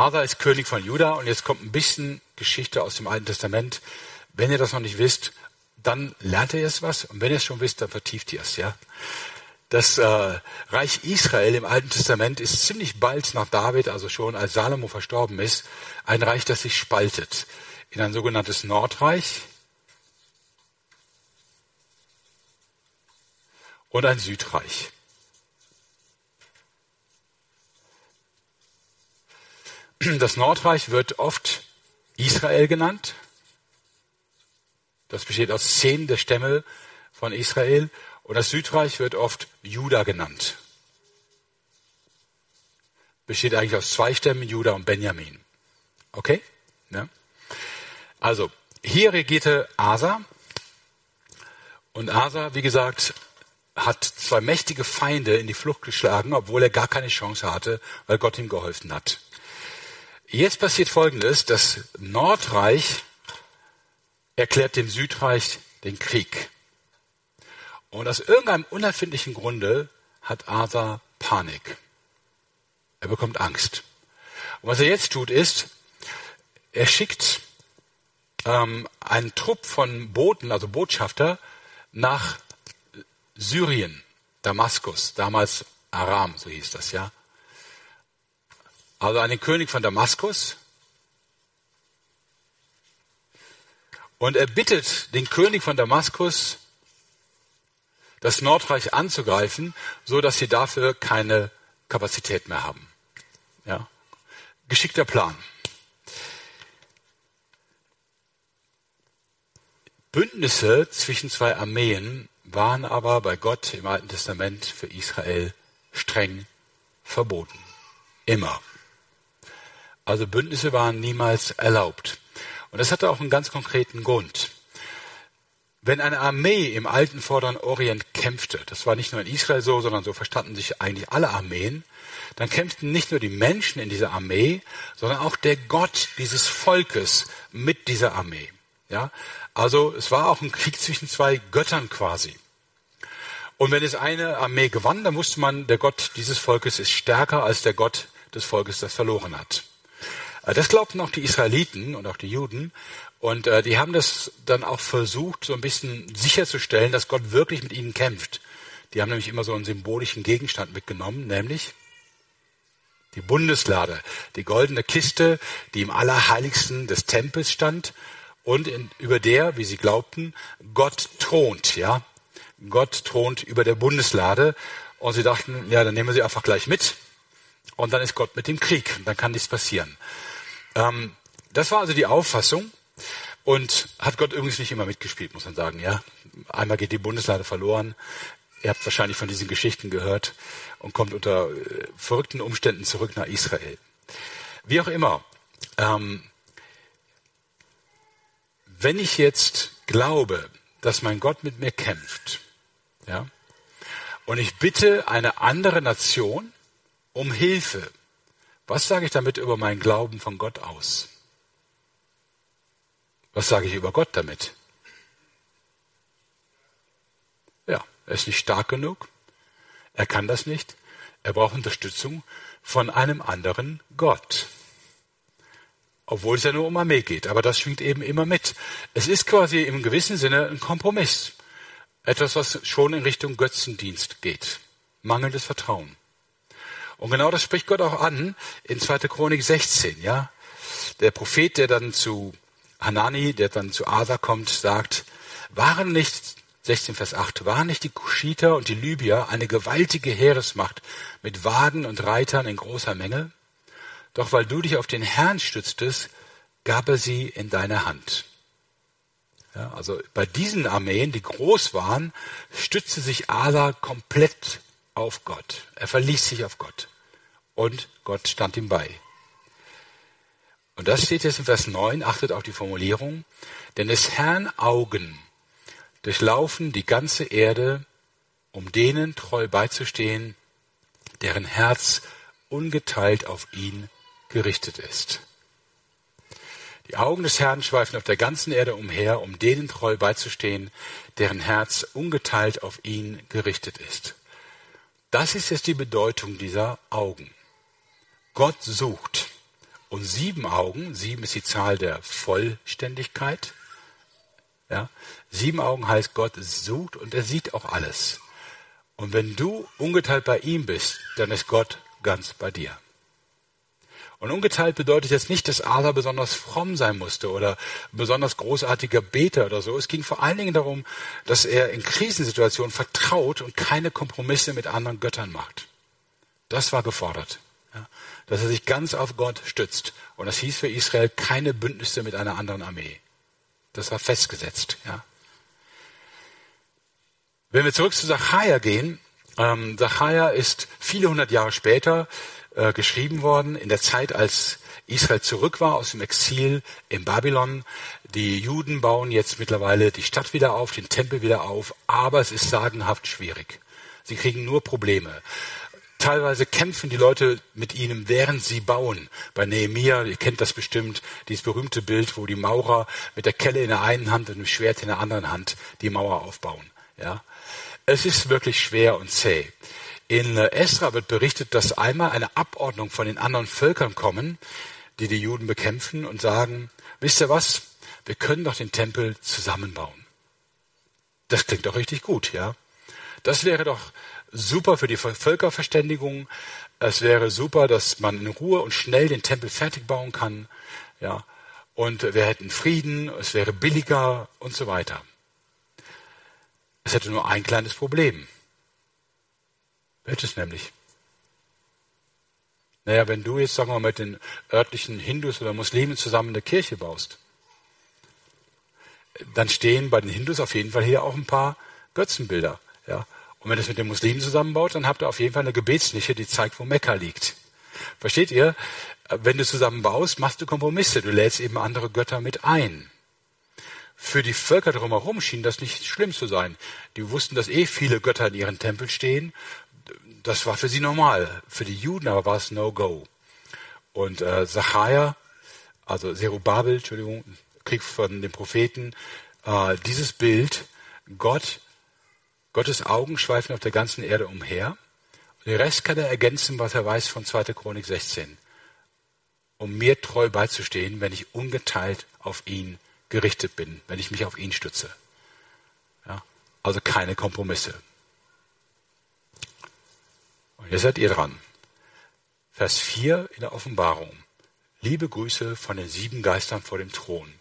Asa ist König von Juda und jetzt kommt ein bisschen Geschichte aus dem Alten Testament. Wenn ihr das noch nicht wisst, dann lernt ihr jetzt was und wenn ihr es schon wisst, dann vertieft ihr es, ja. Das äh, Reich Israel im Alten Testament ist ziemlich bald nach David, also schon als Salomo verstorben ist, ein Reich, das sich spaltet in ein sogenanntes Nordreich und ein Südreich. Das Nordreich wird oft Israel genannt. Das besteht aus zehn der Stämme von Israel. Und das Südreich wird oft Juda genannt. Besteht eigentlich aus zwei Stämmen, Juda und Benjamin. Okay? Ja. Also, hier regierte Asa. Und Asa, wie gesagt, hat zwei mächtige Feinde in die Flucht geschlagen, obwohl er gar keine Chance hatte, weil Gott ihm geholfen hat. Jetzt passiert Folgendes. Das Nordreich erklärt dem Südreich den Krieg. Und aus irgendeinem unerfindlichen Grunde hat Asa Panik. Er bekommt Angst. Und was er jetzt tut, ist, er schickt ähm, einen Trupp von Boten, also Botschafter, nach Syrien, Damaskus, damals Aram, so hieß das, ja also an den König von Damaskus. Und er bittet den König von Damaskus, das Nordreich anzugreifen, so dass sie dafür keine Kapazität mehr haben. Ja? Geschickter Plan. Bündnisse zwischen zwei Armeen waren aber bei Gott im Alten Testament für Israel streng verboten. Immer. Also Bündnisse waren niemals erlaubt. Und das hatte auch einen ganz konkreten Grund. Wenn eine Armee im alten Vorderen Orient kämpfte, das war nicht nur in Israel so, sondern so verstanden sich eigentlich alle Armeen, dann kämpften nicht nur die Menschen in dieser Armee, sondern auch der Gott dieses Volkes mit dieser Armee. Ja, also es war auch ein Krieg zwischen zwei Göttern quasi. Und wenn es eine Armee gewann, dann wusste man, der Gott dieses Volkes ist stärker als der Gott des Volkes, das verloren hat. Äh, das glaubten auch die Israeliten und auch die Juden. Und äh, die haben das dann auch versucht, so ein bisschen sicherzustellen, dass Gott wirklich mit ihnen kämpft. Die haben nämlich immer so einen symbolischen Gegenstand mitgenommen, nämlich die Bundeslade, die goldene Kiste, die im Allerheiligsten des Tempels stand und in, über der, wie sie glaubten, Gott thront, ja. Gott thront über der Bundeslade. Und sie dachten, ja, dann nehmen wir sie einfach gleich mit. Und dann ist Gott mit dem Krieg. Und dann kann nichts passieren. Ähm, das war also die Auffassung. Und hat Gott übrigens nicht immer mitgespielt, muss man sagen. Ja, einmal geht die Bundeslade verloren. Ihr habt wahrscheinlich von diesen Geschichten gehört und kommt unter äh, verrückten Umständen zurück nach Israel. Wie auch immer, ähm, wenn ich jetzt glaube, dass mein Gott mit mir kämpft, ja, und ich bitte eine andere Nation um Hilfe, was sage ich damit über meinen Glauben von Gott aus? Was sage ich über Gott damit? Ja, er ist nicht stark genug. Er kann das nicht. Er braucht Unterstützung von einem anderen Gott. Obwohl es ja nur um Armee geht. Aber das schwingt eben immer mit. Es ist quasi im gewissen Sinne ein Kompromiss. Etwas, was schon in Richtung Götzendienst geht. Mangelndes Vertrauen. Und genau das spricht Gott auch an in 2. Chronik 16, ja. Der Prophet, der dann zu Hanani, der dann zu Asa kommt, sagt, waren nicht 16 Vers 8, waren nicht die Kuschiter und die Libyer eine gewaltige Heeresmacht mit Wagen und Reitern in großer Menge? Doch weil du dich auf den Herrn stütztest, gab er sie in deine Hand. Ja, also bei diesen Armeen, die groß waren, stützte sich Asa komplett auf Gott. Er verließ sich auf Gott. Und Gott stand ihm bei. Und das steht jetzt in Vers 9, achtet auf die Formulierung. Denn des Herrn Augen durchlaufen die ganze Erde, um denen treu beizustehen, deren Herz ungeteilt auf ihn gerichtet ist. Die Augen des Herrn schweifen auf der ganzen Erde umher, um denen treu beizustehen, deren Herz ungeteilt auf ihn gerichtet ist. Das ist jetzt die Bedeutung dieser Augen. Gott sucht. Und sieben Augen, sieben ist die Zahl der Vollständigkeit, ja? Sieben Augen heißt, Gott sucht und er sieht auch alles. Und wenn du ungeteilt bei ihm bist, dann ist Gott ganz bei dir. Und ungeteilt bedeutet jetzt nicht, dass Asa besonders fromm sein musste oder besonders großartiger Beter oder so. Es ging vor allen Dingen darum, dass er in Krisensituationen vertraut und keine Kompromisse mit anderen Göttern macht. Das war gefordert. Ja? Dass er sich ganz auf Gott stützt. Und das hieß für Israel keine Bündnisse mit einer anderen Armee. Das war festgesetzt. Ja. Wenn wir zurück zu Zachariah gehen, ähm, Zachariah ist viele hundert Jahre später äh, geschrieben worden, in der Zeit, als Israel zurück war aus dem Exil in Babylon. Die Juden bauen jetzt mittlerweile die Stadt wieder auf, den Tempel wieder auf, aber es ist sagenhaft schwierig. Sie kriegen nur Probleme. Teilweise kämpfen die Leute mit ihnen, während sie bauen. Bei Nehemia, ihr kennt das bestimmt, dieses berühmte Bild, wo die Maurer mit der Kelle in der einen Hand und dem Schwert in der anderen Hand die Mauer aufbauen. Ja, es ist wirklich schwer und zäh. In Esra wird berichtet, dass einmal eine Abordnung von den anderen Völkern kommen, die die Juden bekämpfen und sagen, wisst ihr was? Wir können doch den Tempel zusammenbauen. Das klingt doch richtig gut, ja? Das wäre doch super für die Völkerverständigung. Es wäre super, dass man in Ruhe und schnell den Tempel fertig bauen kann. Ja. Und wir hätten Frieden, es wäre billiger und so weiter. Es hätte nur ein kleines Problem. Welches nämlich? Naja, wenn du jetzt, sagen wir mal, mit den örtlichen Hindus oder Muslimen zusammen eine Kirche baust, dann stehen bei den Hindus auf jeden Fall hier auch ein paar Götzenbilder. Ja. Und wenn es mit den Muslimen zusammenbaut, dann habt ihr auf jeden Fall eine Gebetsnische, die zeigt, wo Mekka liegt. Versteht ihr? Wenn du zusammenbaust, machst du Kompromisse. Du lädst eben andere Götter mit ein. Für die Völker drumherum schien das nicht schlimm zu sein. Die wussten, dass eh viele Götter in ihren Tempeln stehen. Das war für sie normal. Für die Juden aber war es No-Go. Und äh, Zachariah, also Zerubabel, Entschuldigung, Krieg von den Propheten, äh, dieses Bild, Gott Gottes Augen schweifen auf der ganzen Erde umher. Und den Rest kann er ergänzen, was er weiß von 2. Chronik 16. Um mir treu beizustehen, wenn ich ungeteilt auf ihn gerichtet bin, wenn ich mich auf ihn stütze. Ja? Also keine Kompromisse. Und jetzt seid ihr dran. Vers 4 in der Offenbarung. Liebe Grüße von den sieben Geistern vor dem Thron.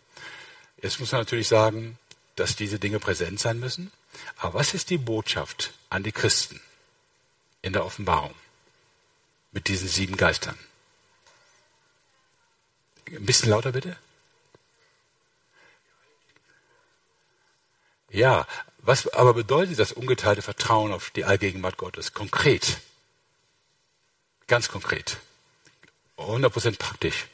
Jetzt muss man natürlich sagen, dass diese Dinge präsent sein müssen. Aber was ist die Botschaft an die Christen in der Offenbarung mit diesen sieben Geistern? Ein bisschen lauter bitte. Ja, was aber bedeutet das ungeteilte Vertrauen auf die Allgegenwart Gottes konkret? Ganz konkret. 100% praktisch.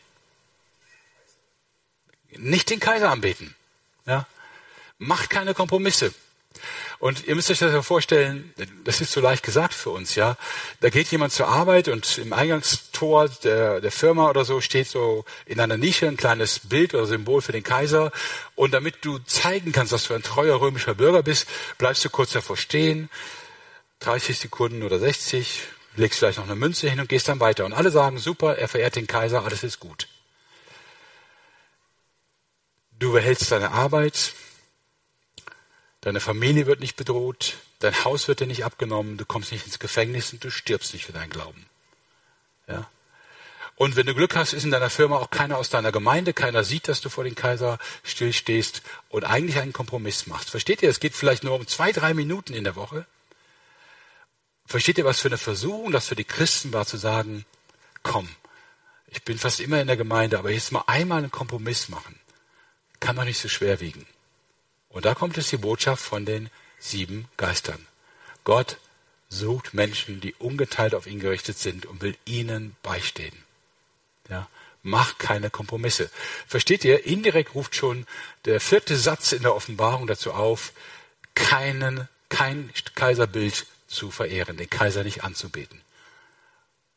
Nicht den Kaiser anbeten. Ja? Macht keine Kompromisse. Und ihr müsst euch das ja vorstellen, das ist so leicht gesagt für uns, ja. Da geht jemand zur Arbeit und im Eingangstor der, der Firma oder so steht so in einer Nische ein kleines Bild oder Symbol für den Kaiser. Und damit du zeigen kannst, dass du ein treuer römischer Bürger bist, bleibst du kurz davor stehen, 30 Sekunden oder 60, legst vielleicht noch eine Münze hin und gehst dann weiter. Und alle sagen, super, er verehrt den Kaiser, alles ist gut. Du behältst deine Arbeit, deine Familie wird nicht bedroht, dein Haus wird dir nicht abgenommen, du kommst nicht ins Gefängnis und du stirbst nicht für deinen Glauben. Ja? Und wenn du Glück hast, ist in deiner Firma auch keiner aus deiner Gemeinde, keiner sieht, dass du vor den Kaiser stillstehst und eigentlich einen Kompromiss machst. Versteht ihr? Es geht vielleicht nur um zwei, drei Minuten in der Woche. Versteht ihr, was für eine Versuchung das für die Christen war, zu sagen, komm, ich bin fast immer in der Gemeinde, aber jetzt mal einmal einen Kompromiss machen. Kann man nicht so schwer wiegen. Und da kommt jetzt die Botschaft von den sieben Geistern. Gott sucht Menschen, die ungeteilt auf ihn gerichtet sind und will ihnen beistehen. Ja, mach keine Kompromisse. Versteht ihr? Indirekt ruft schon der vierte Satz in der Offenbarung dazu auf, keinen, kein Kaiserbild zu verehren, den Kaiser nicht anzubeten.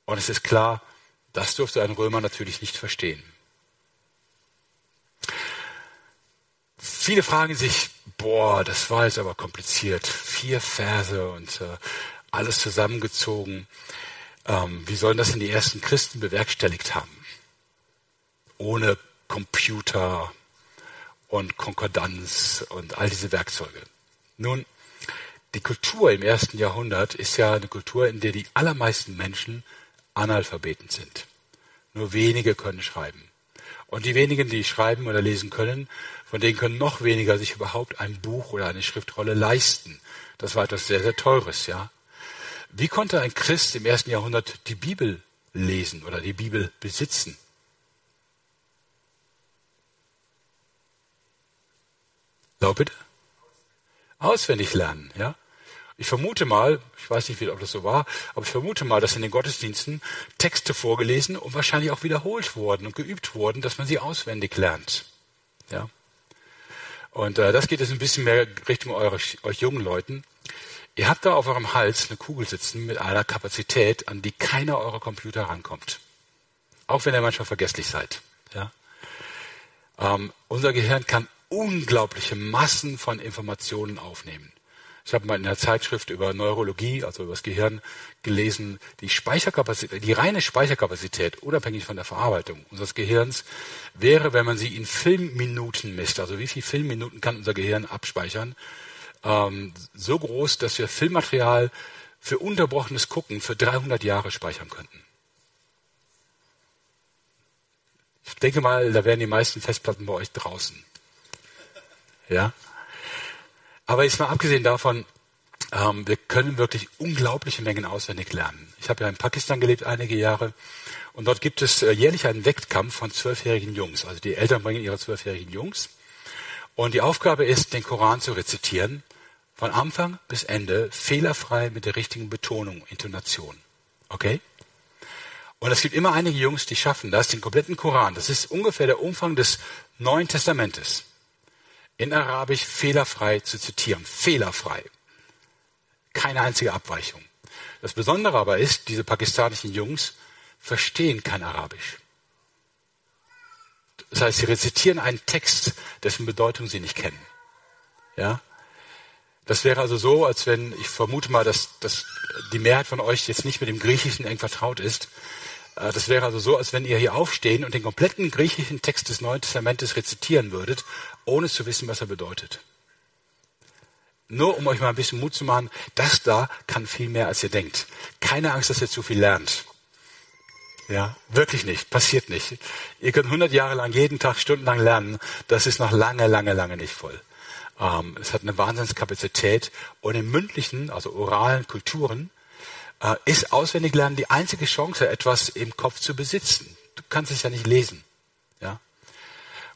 Und es ist klar, das durfte ein Römer natürlich nicht verstehen. Viele fragen sich, boah, das war jetzt aber kompliziert. Vier Verse und äh, alles zusammengezogen. Ähm, wie sollen das denn die ersten Christen bewerkstelligt haben? ohne Computer und Konkordanz und all diese Werkzeuge. Nun, die Kultur im ersten Jahrhundert ist ja eine Kultur, in der die allermeisten Menschen Analphabeten sind. Nur wenige können schreiben. Und die wenigen, die schreiben oder lesen können, von denen können noch weniger sich überhaupt ein Buch oder eine Schriftrolle leisten. Das war etwas sehr, sehr Teures, ja. Wie konnte ein Christ im ersten Jahrhundert die Bibel lesen oder die Bibel besitzen? So, bitte? Auswendig lernen, ja? Ich vermute mal, ich weiß nicht, ob das so war, aber ich vermute mal, dass in den Gottesdiensten Texte vorgelesen und wahrscheinlich auch wiederholt wurden und geübt wurden, dass man sie auswendig lernt. Ja. Und äh, das geht jetzt ein bisschen mehr Richtung eure, euch jungen Leuten. Ihr habt da auf eurem Hals eine Kugel sitzen mit einer Kapazität, an die keiner eurer Computer rankommt. Auch wenn ihr manchmal vergesslich seid. Ja. Ähm, unser Gehirn kann unglaubliche Massen von Informationen aufnehmen. Ich habe mal in der Zeitschrift über Neurologie, also über das Gehirn, gelesen, die Speicherkapazität, die reine Speicherkapazität, unabhängig von der Verarbeitung unseres Gehirns, wäre, wenn man sie in Filmminuten misst, also wie viele Filmminuten kann unser Gehirn abspeichern, ähm, so groß, dass wir Filmmaterial für unterbrochenes Gucken für 300 Jahre speichern könnten. Ich denke mal, da wären die meisten Festplatten bei euch draußen. Ja? Aber jetzt mal abgesehen davon, ähm, wir können wirklich unglaubliche Mengen auswendig lernen. Ich habe ja in Pakistan gelebt einige Jahre und dort gibt es äh, jährlich einen Wettkampf von zwölfjährigen Jungs. Also die Eltern bringen ihre zwölfjährigen Jungs und die Aufgabe ist, den Koran zu rezitieren, von Anfang bis Ende, fehlerfrei mit der richtigen Betonung, Intonation. Okay? Und es gibt immer einige Jungs, die schaffen das, den kompletten Koran. Das ist ungefähr der Umfang des Neuen Testamentes in Arabisch fehlerfrei zu zitieren. Fehlerfrei. Keine einzige Abweichung. Das Besondere aber ist, diese pakistanischen Jungs verstehen kein Arabisch. Das heißt, sie rezitieren einen Text, dessen Bedeutung sie nicht kennen. Ja? Das wäre also so, als wenn, ich vermute mal, dass, dass die Mehrheit von euch jetzt nicht mit dem Griechischen eng vertraut ist. Äh, das wäre also so, als wenn ihr hier aufstehen und den kompletten griechischen Text des Neuen Testamentes rezitieren würdet, ohne zu wissen, was er bedeutet. Nur um euch mal ein bisschen Mut zu machen, das da kann viel mehr, als ihr denkt. Keine Angst, dass ihr zu viel lernt. Ja, wirklich nicht. Passiert nicht. Ihr könnt 100 Jahre lang jeden Tag stundenlang lernen. Das ist noch lange, lange, lange nicht voll. Ähm, es hat eine Wahnsinnskapazität. Und im mündlichen, also oralen Kulturen, ist auswendig lernen die einzige Chance, etwas im Kopf zu besitzen. Du kannst es ja nicht lesen. Ja?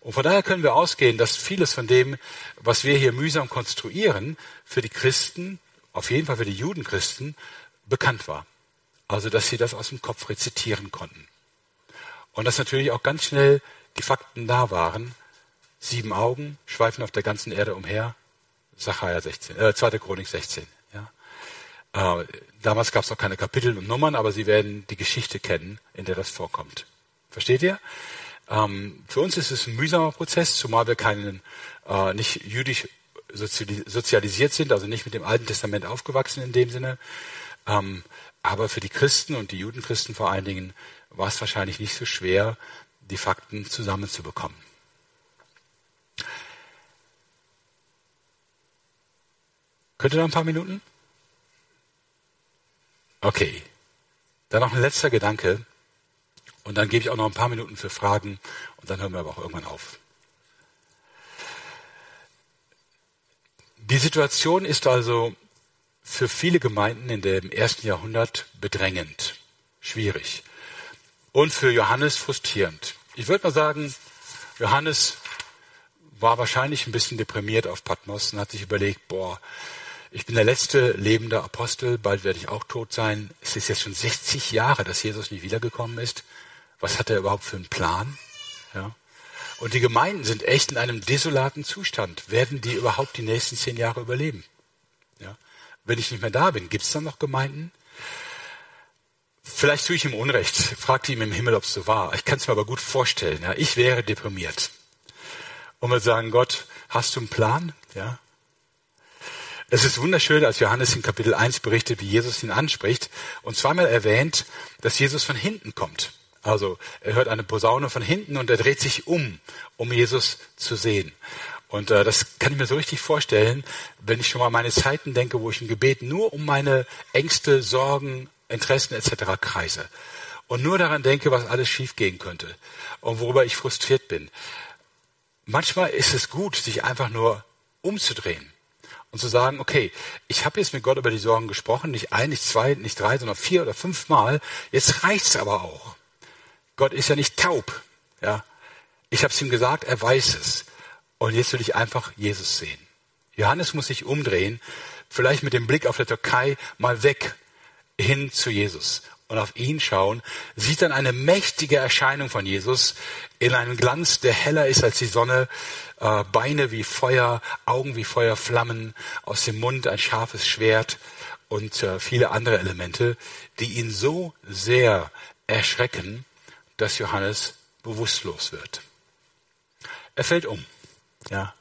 Und von daher können wir ausgehen, dass vieles von dem, was wir hier mühsam konstruieren, für die Christen, auf jeden Fall für die Judenchristen, bekannt war. Also, dass sie das aus dem Kopf rezitieren konnten. Und dass natürlich auch ganz schnell die Fakten da waren. Sieben Augen schweifen auf der ganzen Erde umher. Sacharja 16, äh, 2. Chronik 16. Äh, damals gab es noch keine Kapitel und Nummern, aber Sie werden die Geschichte kennen, in der das vorkommt. Versteht ihr? Ähm, für uns ist es ein mühsamer Prozess, zumal wir keinen, äh, nicht jüdisch sozialisiert sind, also nicht mit dem Alten Testament aufgewachsen in dem Sinne. Ähm, aber für die Christen und die Judenchristen vor allen Dingen war es wahrscheinlich nicht so schwer, die Fakten zusammenzubekommen. Könnt ihr noch ein paar Minuten? Okay. Dann noch ein letzter Gedanke. Und dann gebe ich auch noch ein paar Minuten für Fragen. Und dann hören wir aber auch irgendwann auf. Die Situation ist also für viele Gemeinden in dem ersten Jahrhundert bedrängend, schwierig und für Johannes frustrierend. Ich würde mal sagen, Johannes war wahrscheinlich ein bisschen deprimiert auf Patmos und hat sich überlegt, boah, ich bin der letzte lebende Apostel, bald werde ich auch tot sein. Es ist jetzt schon 60 Jahre, dass Jesus nicht wiedergekommen ist. Was hat er überhaupt für einen Plan? Ja. Und die Gemeinden sind echt in einem desolaten Zustand. Werden die überhaupt die nächsten zehn Jahre überleben? Ja. Wenn ich nicht mehr da bin, gibt es dann noch Gemeinden? Vielleicht tue ich ihm Unrecht, fragte ihm im Himmel, ob es so war. Ich kann es mir aber gut vorstellen. Ja. Ich wäre deprimiert. Und wir sagen, Gott, hast du einen Plan? Ja. Es ist wunderschön, als Johannes in Kapitel 1 berichtet, wie Jesus ihn anspricht und zweimal erwähnt, dass Jesus von hinten kommt. Also er hört eine Posaune von hinten und er dreht sich um, um Jesus zu sehen. Und äh, das kann ich mir so richtig vorstellen, wenn ich schon mal meine Zeiten denke, wo ich im Gebet nur um meine Ängste, Sorgen, Interessen etc. kreise und nur daran denke, was alles schiefgehen könnte und worüber ich frustriert bin. Manchmal ist es gut, sich einfach nur umzudrehen und zu sagen, okay, ich habe jetzt mit Gott über die Sorgen gesprochen, nicht ein, nicht zwei, nicht drei, sondern vier oder fünf Mal. Jetzt reicht's aber auch. Gott ist ja nicht taub. Ja, ich habe es ihm gesagt, er weiß es. Und jetzt will ich einfach Jesus sehen. Johannes muss sich umdrehen, vielleicht mit dem Blick auf der Türkei mal weg hin zu Jesus und auf ihn schauen, sieht dann eine mächtige Erscheinung von Jesus in einem Glanz, der heller ist als die Sonne, äh, Beine wie Feuer, Augen wie Feuerflammen, aus dem Mund ein scharfes Schwert und äh, viele andere Elemente, die ihn so sehr erschrecken, dass Johannes bewusstlos wird. Er fällt um. Ja.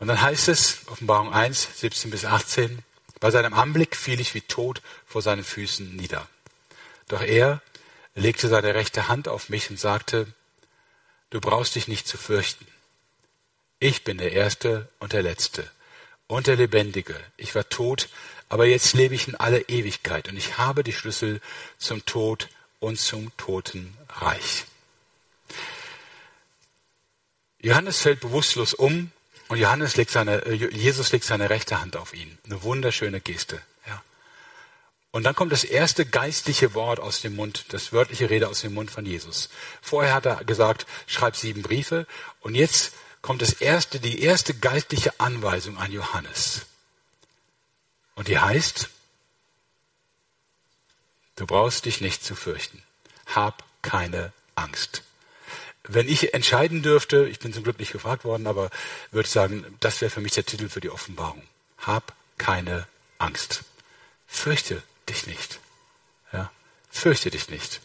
Und dann heißt es, Offenbarung 1, 17 bis 18, bei seinem Anblick fiel ich wie tot vor seinen Füßen nieder. Doch er legte seine rechte Hand auf mich und sagte, du brauchst dich nicht zu fürchten. Ich bin der Erste und der Letzte und der Lebendige. Ich war tot, aber jetzt lebe ich in alle Ewigkeit und ich habe die Schlüssel zum Tod und zum Totenreich. Johannes fällt bewusstlos um und Johannes legt seine, äh, Jesus legt seine rechte Hand auf ihn. Eine wunderschöne Geste. Ja. Und dann kommt das erste geistliche Wort aus dem Mund, das wörtliche Rede aus dem Mund von Jesus. Vorher hat er gesagt, schreib sieben Briefe. Und jetzt kommt das erste, die erste geistliche Anweisung an Johannes. Und die heißt, du brauchst dich nicht zu fürchten. Hab keine Angst wenn ich entscheiden dürfte, ich bin zum Glück nicht gefragt worden, aber würde sagen, das wäre für mich der Titel für die Offenbarung. Hab keine Angst. Fürchte dich nicht. Ja, fürchte dich nicht.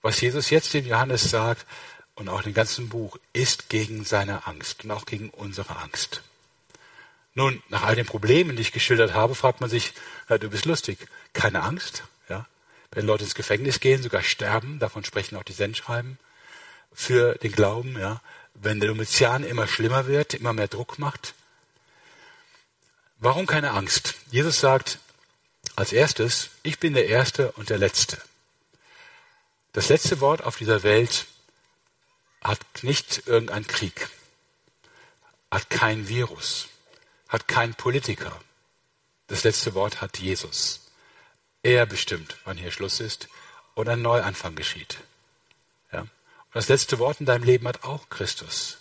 Was Jesus jetzt dem Johannes sagt und auch im ganzen Buch, ist gegen seine Angst und auch gegen unsere Angst. Nun, nach all den Problemen, die ich geschildert habe, fragt man sich, ja, du bist lustig. Keine Angst, ja. Wenn Leute ins Gefängnis gehen, sogar sterben, davon sprechen auch die Sendschreiben für den Glauben, ja, wenn der Domitian immer schlimmer wird, immer mehr Druck macht. Warum keine Angst? Jesus sagt als erstes, ich bin der Erste und der Letzte. Das letzte Wort auf dieser Welt hat nicht irgendein Krieg, hat kein Virus, hat kein Politiker. Das letzte Wort hat Jesus. Er bestimmt, wann hier Schluss ist und ein Neuanfang geschieht. Und das letzte Wort in deinem Leben hat auch Christus.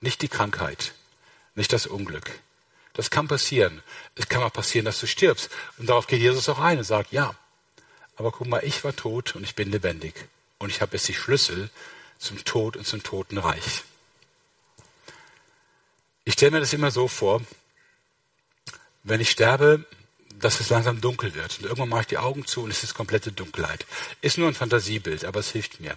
Nicht die Krankheit, nicht das Unglück. Das kann passieren. Es kann auch passieren, dass du stirbst. Und darauf geht Jesus auch ein und sagt, ja, aber guck mal, ich war tot und ich bin lebendig. Und ich habe jetzt die Schlüssel zum Tod und zum Totenreich. Ich stelle mir das immer so vor, wenn ich sterbe, dass es langsam dunkel wird. Und irgendwann mache ich die Augen zu und es ist komplette Dunkelheit. Ist nur ein Fantasiebild, aber es hilft mir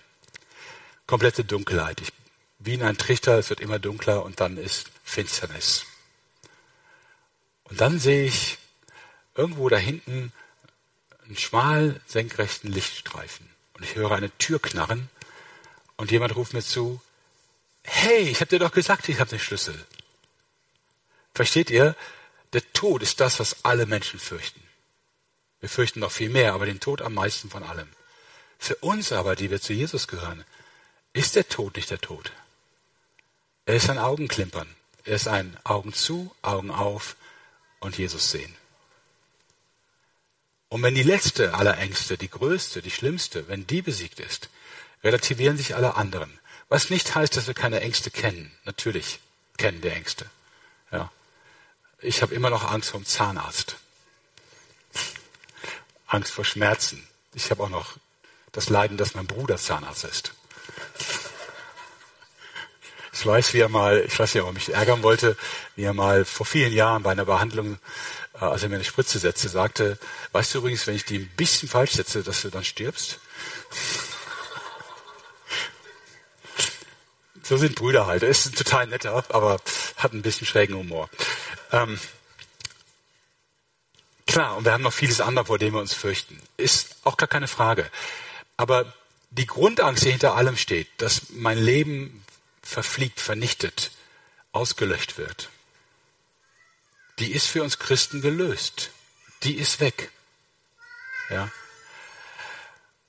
komplette Dunkelheit. Ich, wie in einem Trichter, es wird immer dunkler und dann ist Finsternis. Und dann sehe ich irgendwo da hinten einen schmal senkrechten Lichtstreifen. Und ich höre eine Tür knarren und jemand ruft mir zu, hey, ich habe dir doch gesagt, ich habe den Schlüssel. Versteht ihr? Der Tod ist das, was alle Menschen fürchten. Wir fürchten noch viel mehr, aber den Tod am meisten von allem. Für uns aber, die wir zu Jesus gehören, ist der Tod nicht der Tod. Er ist ein Augenklimpern. Er ist ein Augen zu, Augen auf und Jesus sehen. Und wenn die letzte aller Ängste, die größte, die schlimmste, wenn die besiegt ist, relativieren sich alle anderen. Was nicht heißt, dass wir keine Ängste kennen. Natürlich kennen wir Ängste. Ja. Ich habe immer noch Angst vor dem Zahnarzt. Angst vor Schmerzen. Ich habe auch noch das Leiden, dass mein Bruder Zahnarzt ist. Ich weiß, wie er mal, ich weiß nicht, ob er mich ärgern wollte, wie er mal vor vielen Jahren bei einer Behandlung, äh, als er mir eine Spritze setzte, sagte, weißt du übrigens, wenn ich die ein bisschen falsch setze, dass du dann stirbst? So sind Brüder halt. Er ist ein total netter, aber hat ein bisschen schrägen Humor. Ähm, klar, und wir haben noch vieles andere, vor dem wir uns fürchten. Ist auch gar keine Frage. Aber die Grundangst, die hinter allem steht, dass mein Leben verfliegt, vernichtet, ausgelöscht wird, die ist für uns Christen gelöst. Die ist weg. Ja.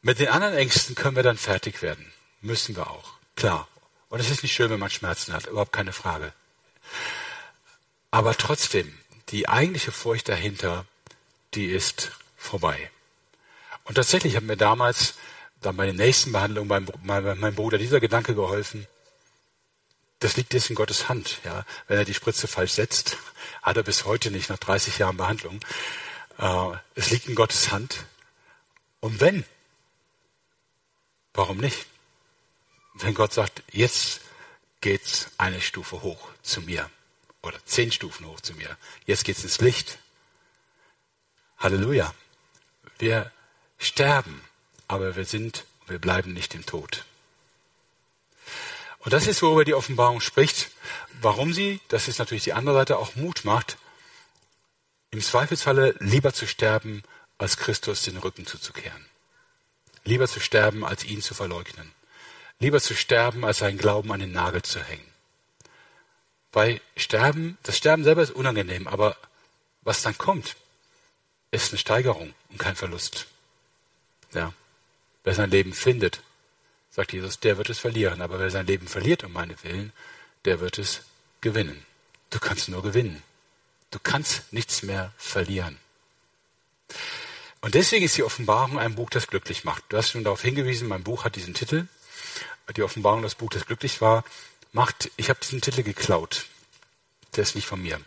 Mit den anderen Ängsten können wir dann fertig werden. Müssen wir auch. Klar. Und es ist nicht schön, wenn man Schmerzen hat. Überhaupt keine Frage. Aber trotzdem, die eigentliche Furcht dahinter, die ist vorbei. Und tatsächlich hat mir damals, dann bei der nächsten Behandlung, mein, mein, mein Bruder dieser Gedanke geholfen, das liegt jetzt in Gottes Hand. Ja? Wenn er die Spritze falsch setzt, hat er bis heute nicht nach 30 Jahren Behandlung. Äh, es liegt in Gottes Hand. Und wenn, warum nicht? Wenn Gott sagt, jetzt geht's eine Stufe hoch zu mir oder zehn Stufen hoch zu mir. Jetzt geht's ins Licht. Halleluja. Wir sterben, aber wir sind, wir bleiben nicht im Tod. Und das ist, worüber die Offenbarung spricht. Warum sie, das ist natürlich die andere Seite, auch Mut macht, im Zweifelsfalle lieber zu sterben, als Christus den Rücken zuzukehren. Lieber zu sterben, als ihn zu verleugnen. Lieber zu sterben, als seinen Glauben an den Nagel zu hängen. Weil Sterben, das Sterben selber ist unangenehm, aber was dann kommt, ist eine Steigerung und kein Verlust. Ja. Wer sein Leben findet, sagt Jesus, der wird es verlieren. Aber wer sein Leben verliert um meinetwillen, der wird es gewinnen. Du kannst nur gewinnen. Du kannst nichts mehr verlieren. Und deswegen ist die Offenbarung ein Buch, das glücklich macht. Du hast schon darauf hingewiesen, mein Buch hat diesen Titel. Die Offenbarung, das Buch, das glücklich war, macht, ich habe diesen Titel geklaut. Der ist nicht von mir.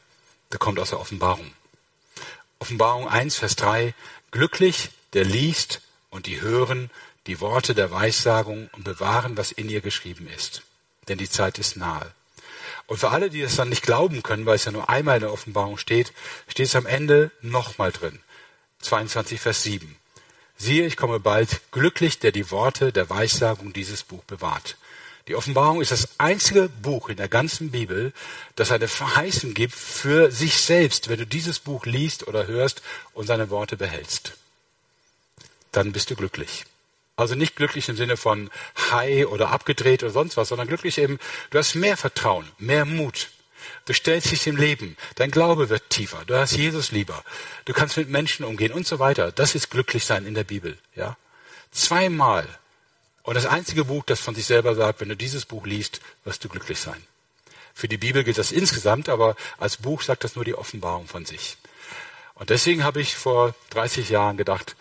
Der kommt aus der Offenbarung. Offenbarung 1, Vers 3. Glücklich, der liest und die hören, die Worte der Weissagung und bewahren, was in ihr geschrieben ist. Denn die Zeit ist nahe. Und für alle, die es dann nicht glauben können, weil es ja nur einmal in der Offenbarung steht, steht es am Ende nochmal drin. 22 Vers 7. Siehe, ich komme bald, glücklich, der die Worte der Weissagung dieses Buch bewahrt. Die Offenbarung ist das einzige Buch in der ganzen Bibel, das eine Verheißung gibt für sich selbst, wenn du dieses Buch liest oder hörst und seine Worte behältst. Dann bist du glücklich. Also nicht glücklich im Sinne von high oder abgedreht oder sonst was, sondern glücklich eben, du hast mehr Vertrauen, mehr Mut. Du stellst dich dem Leben, dein Glaube wird tiefer, du hast Jesus lieber, du kannst mit Menschen umgehen und so weiter. Das ist glücklich sein in der Bibel, ja. Zweimal. Und das einzige Buch, das von sich selber sagt, wenn du dieses Buch liest, wirst du glücklich sein. Für die Bibel gilt das insgesamt, aber als Buch sagt das nur die Offenbarung von sich. Und deswegen habe ich vor 30 Jahren gedacht,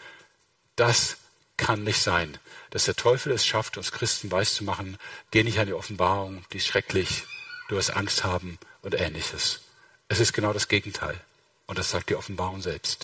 das kann nicht sein, dass der Teufel es schafft, uns Christen weiszumachen, geh nicht an die Offenbarung, die ist schrecklich, du wirst Angst haben und ähnliches. Es ist genau das Gegenteil. Und das sagt die Offenbarung selbst.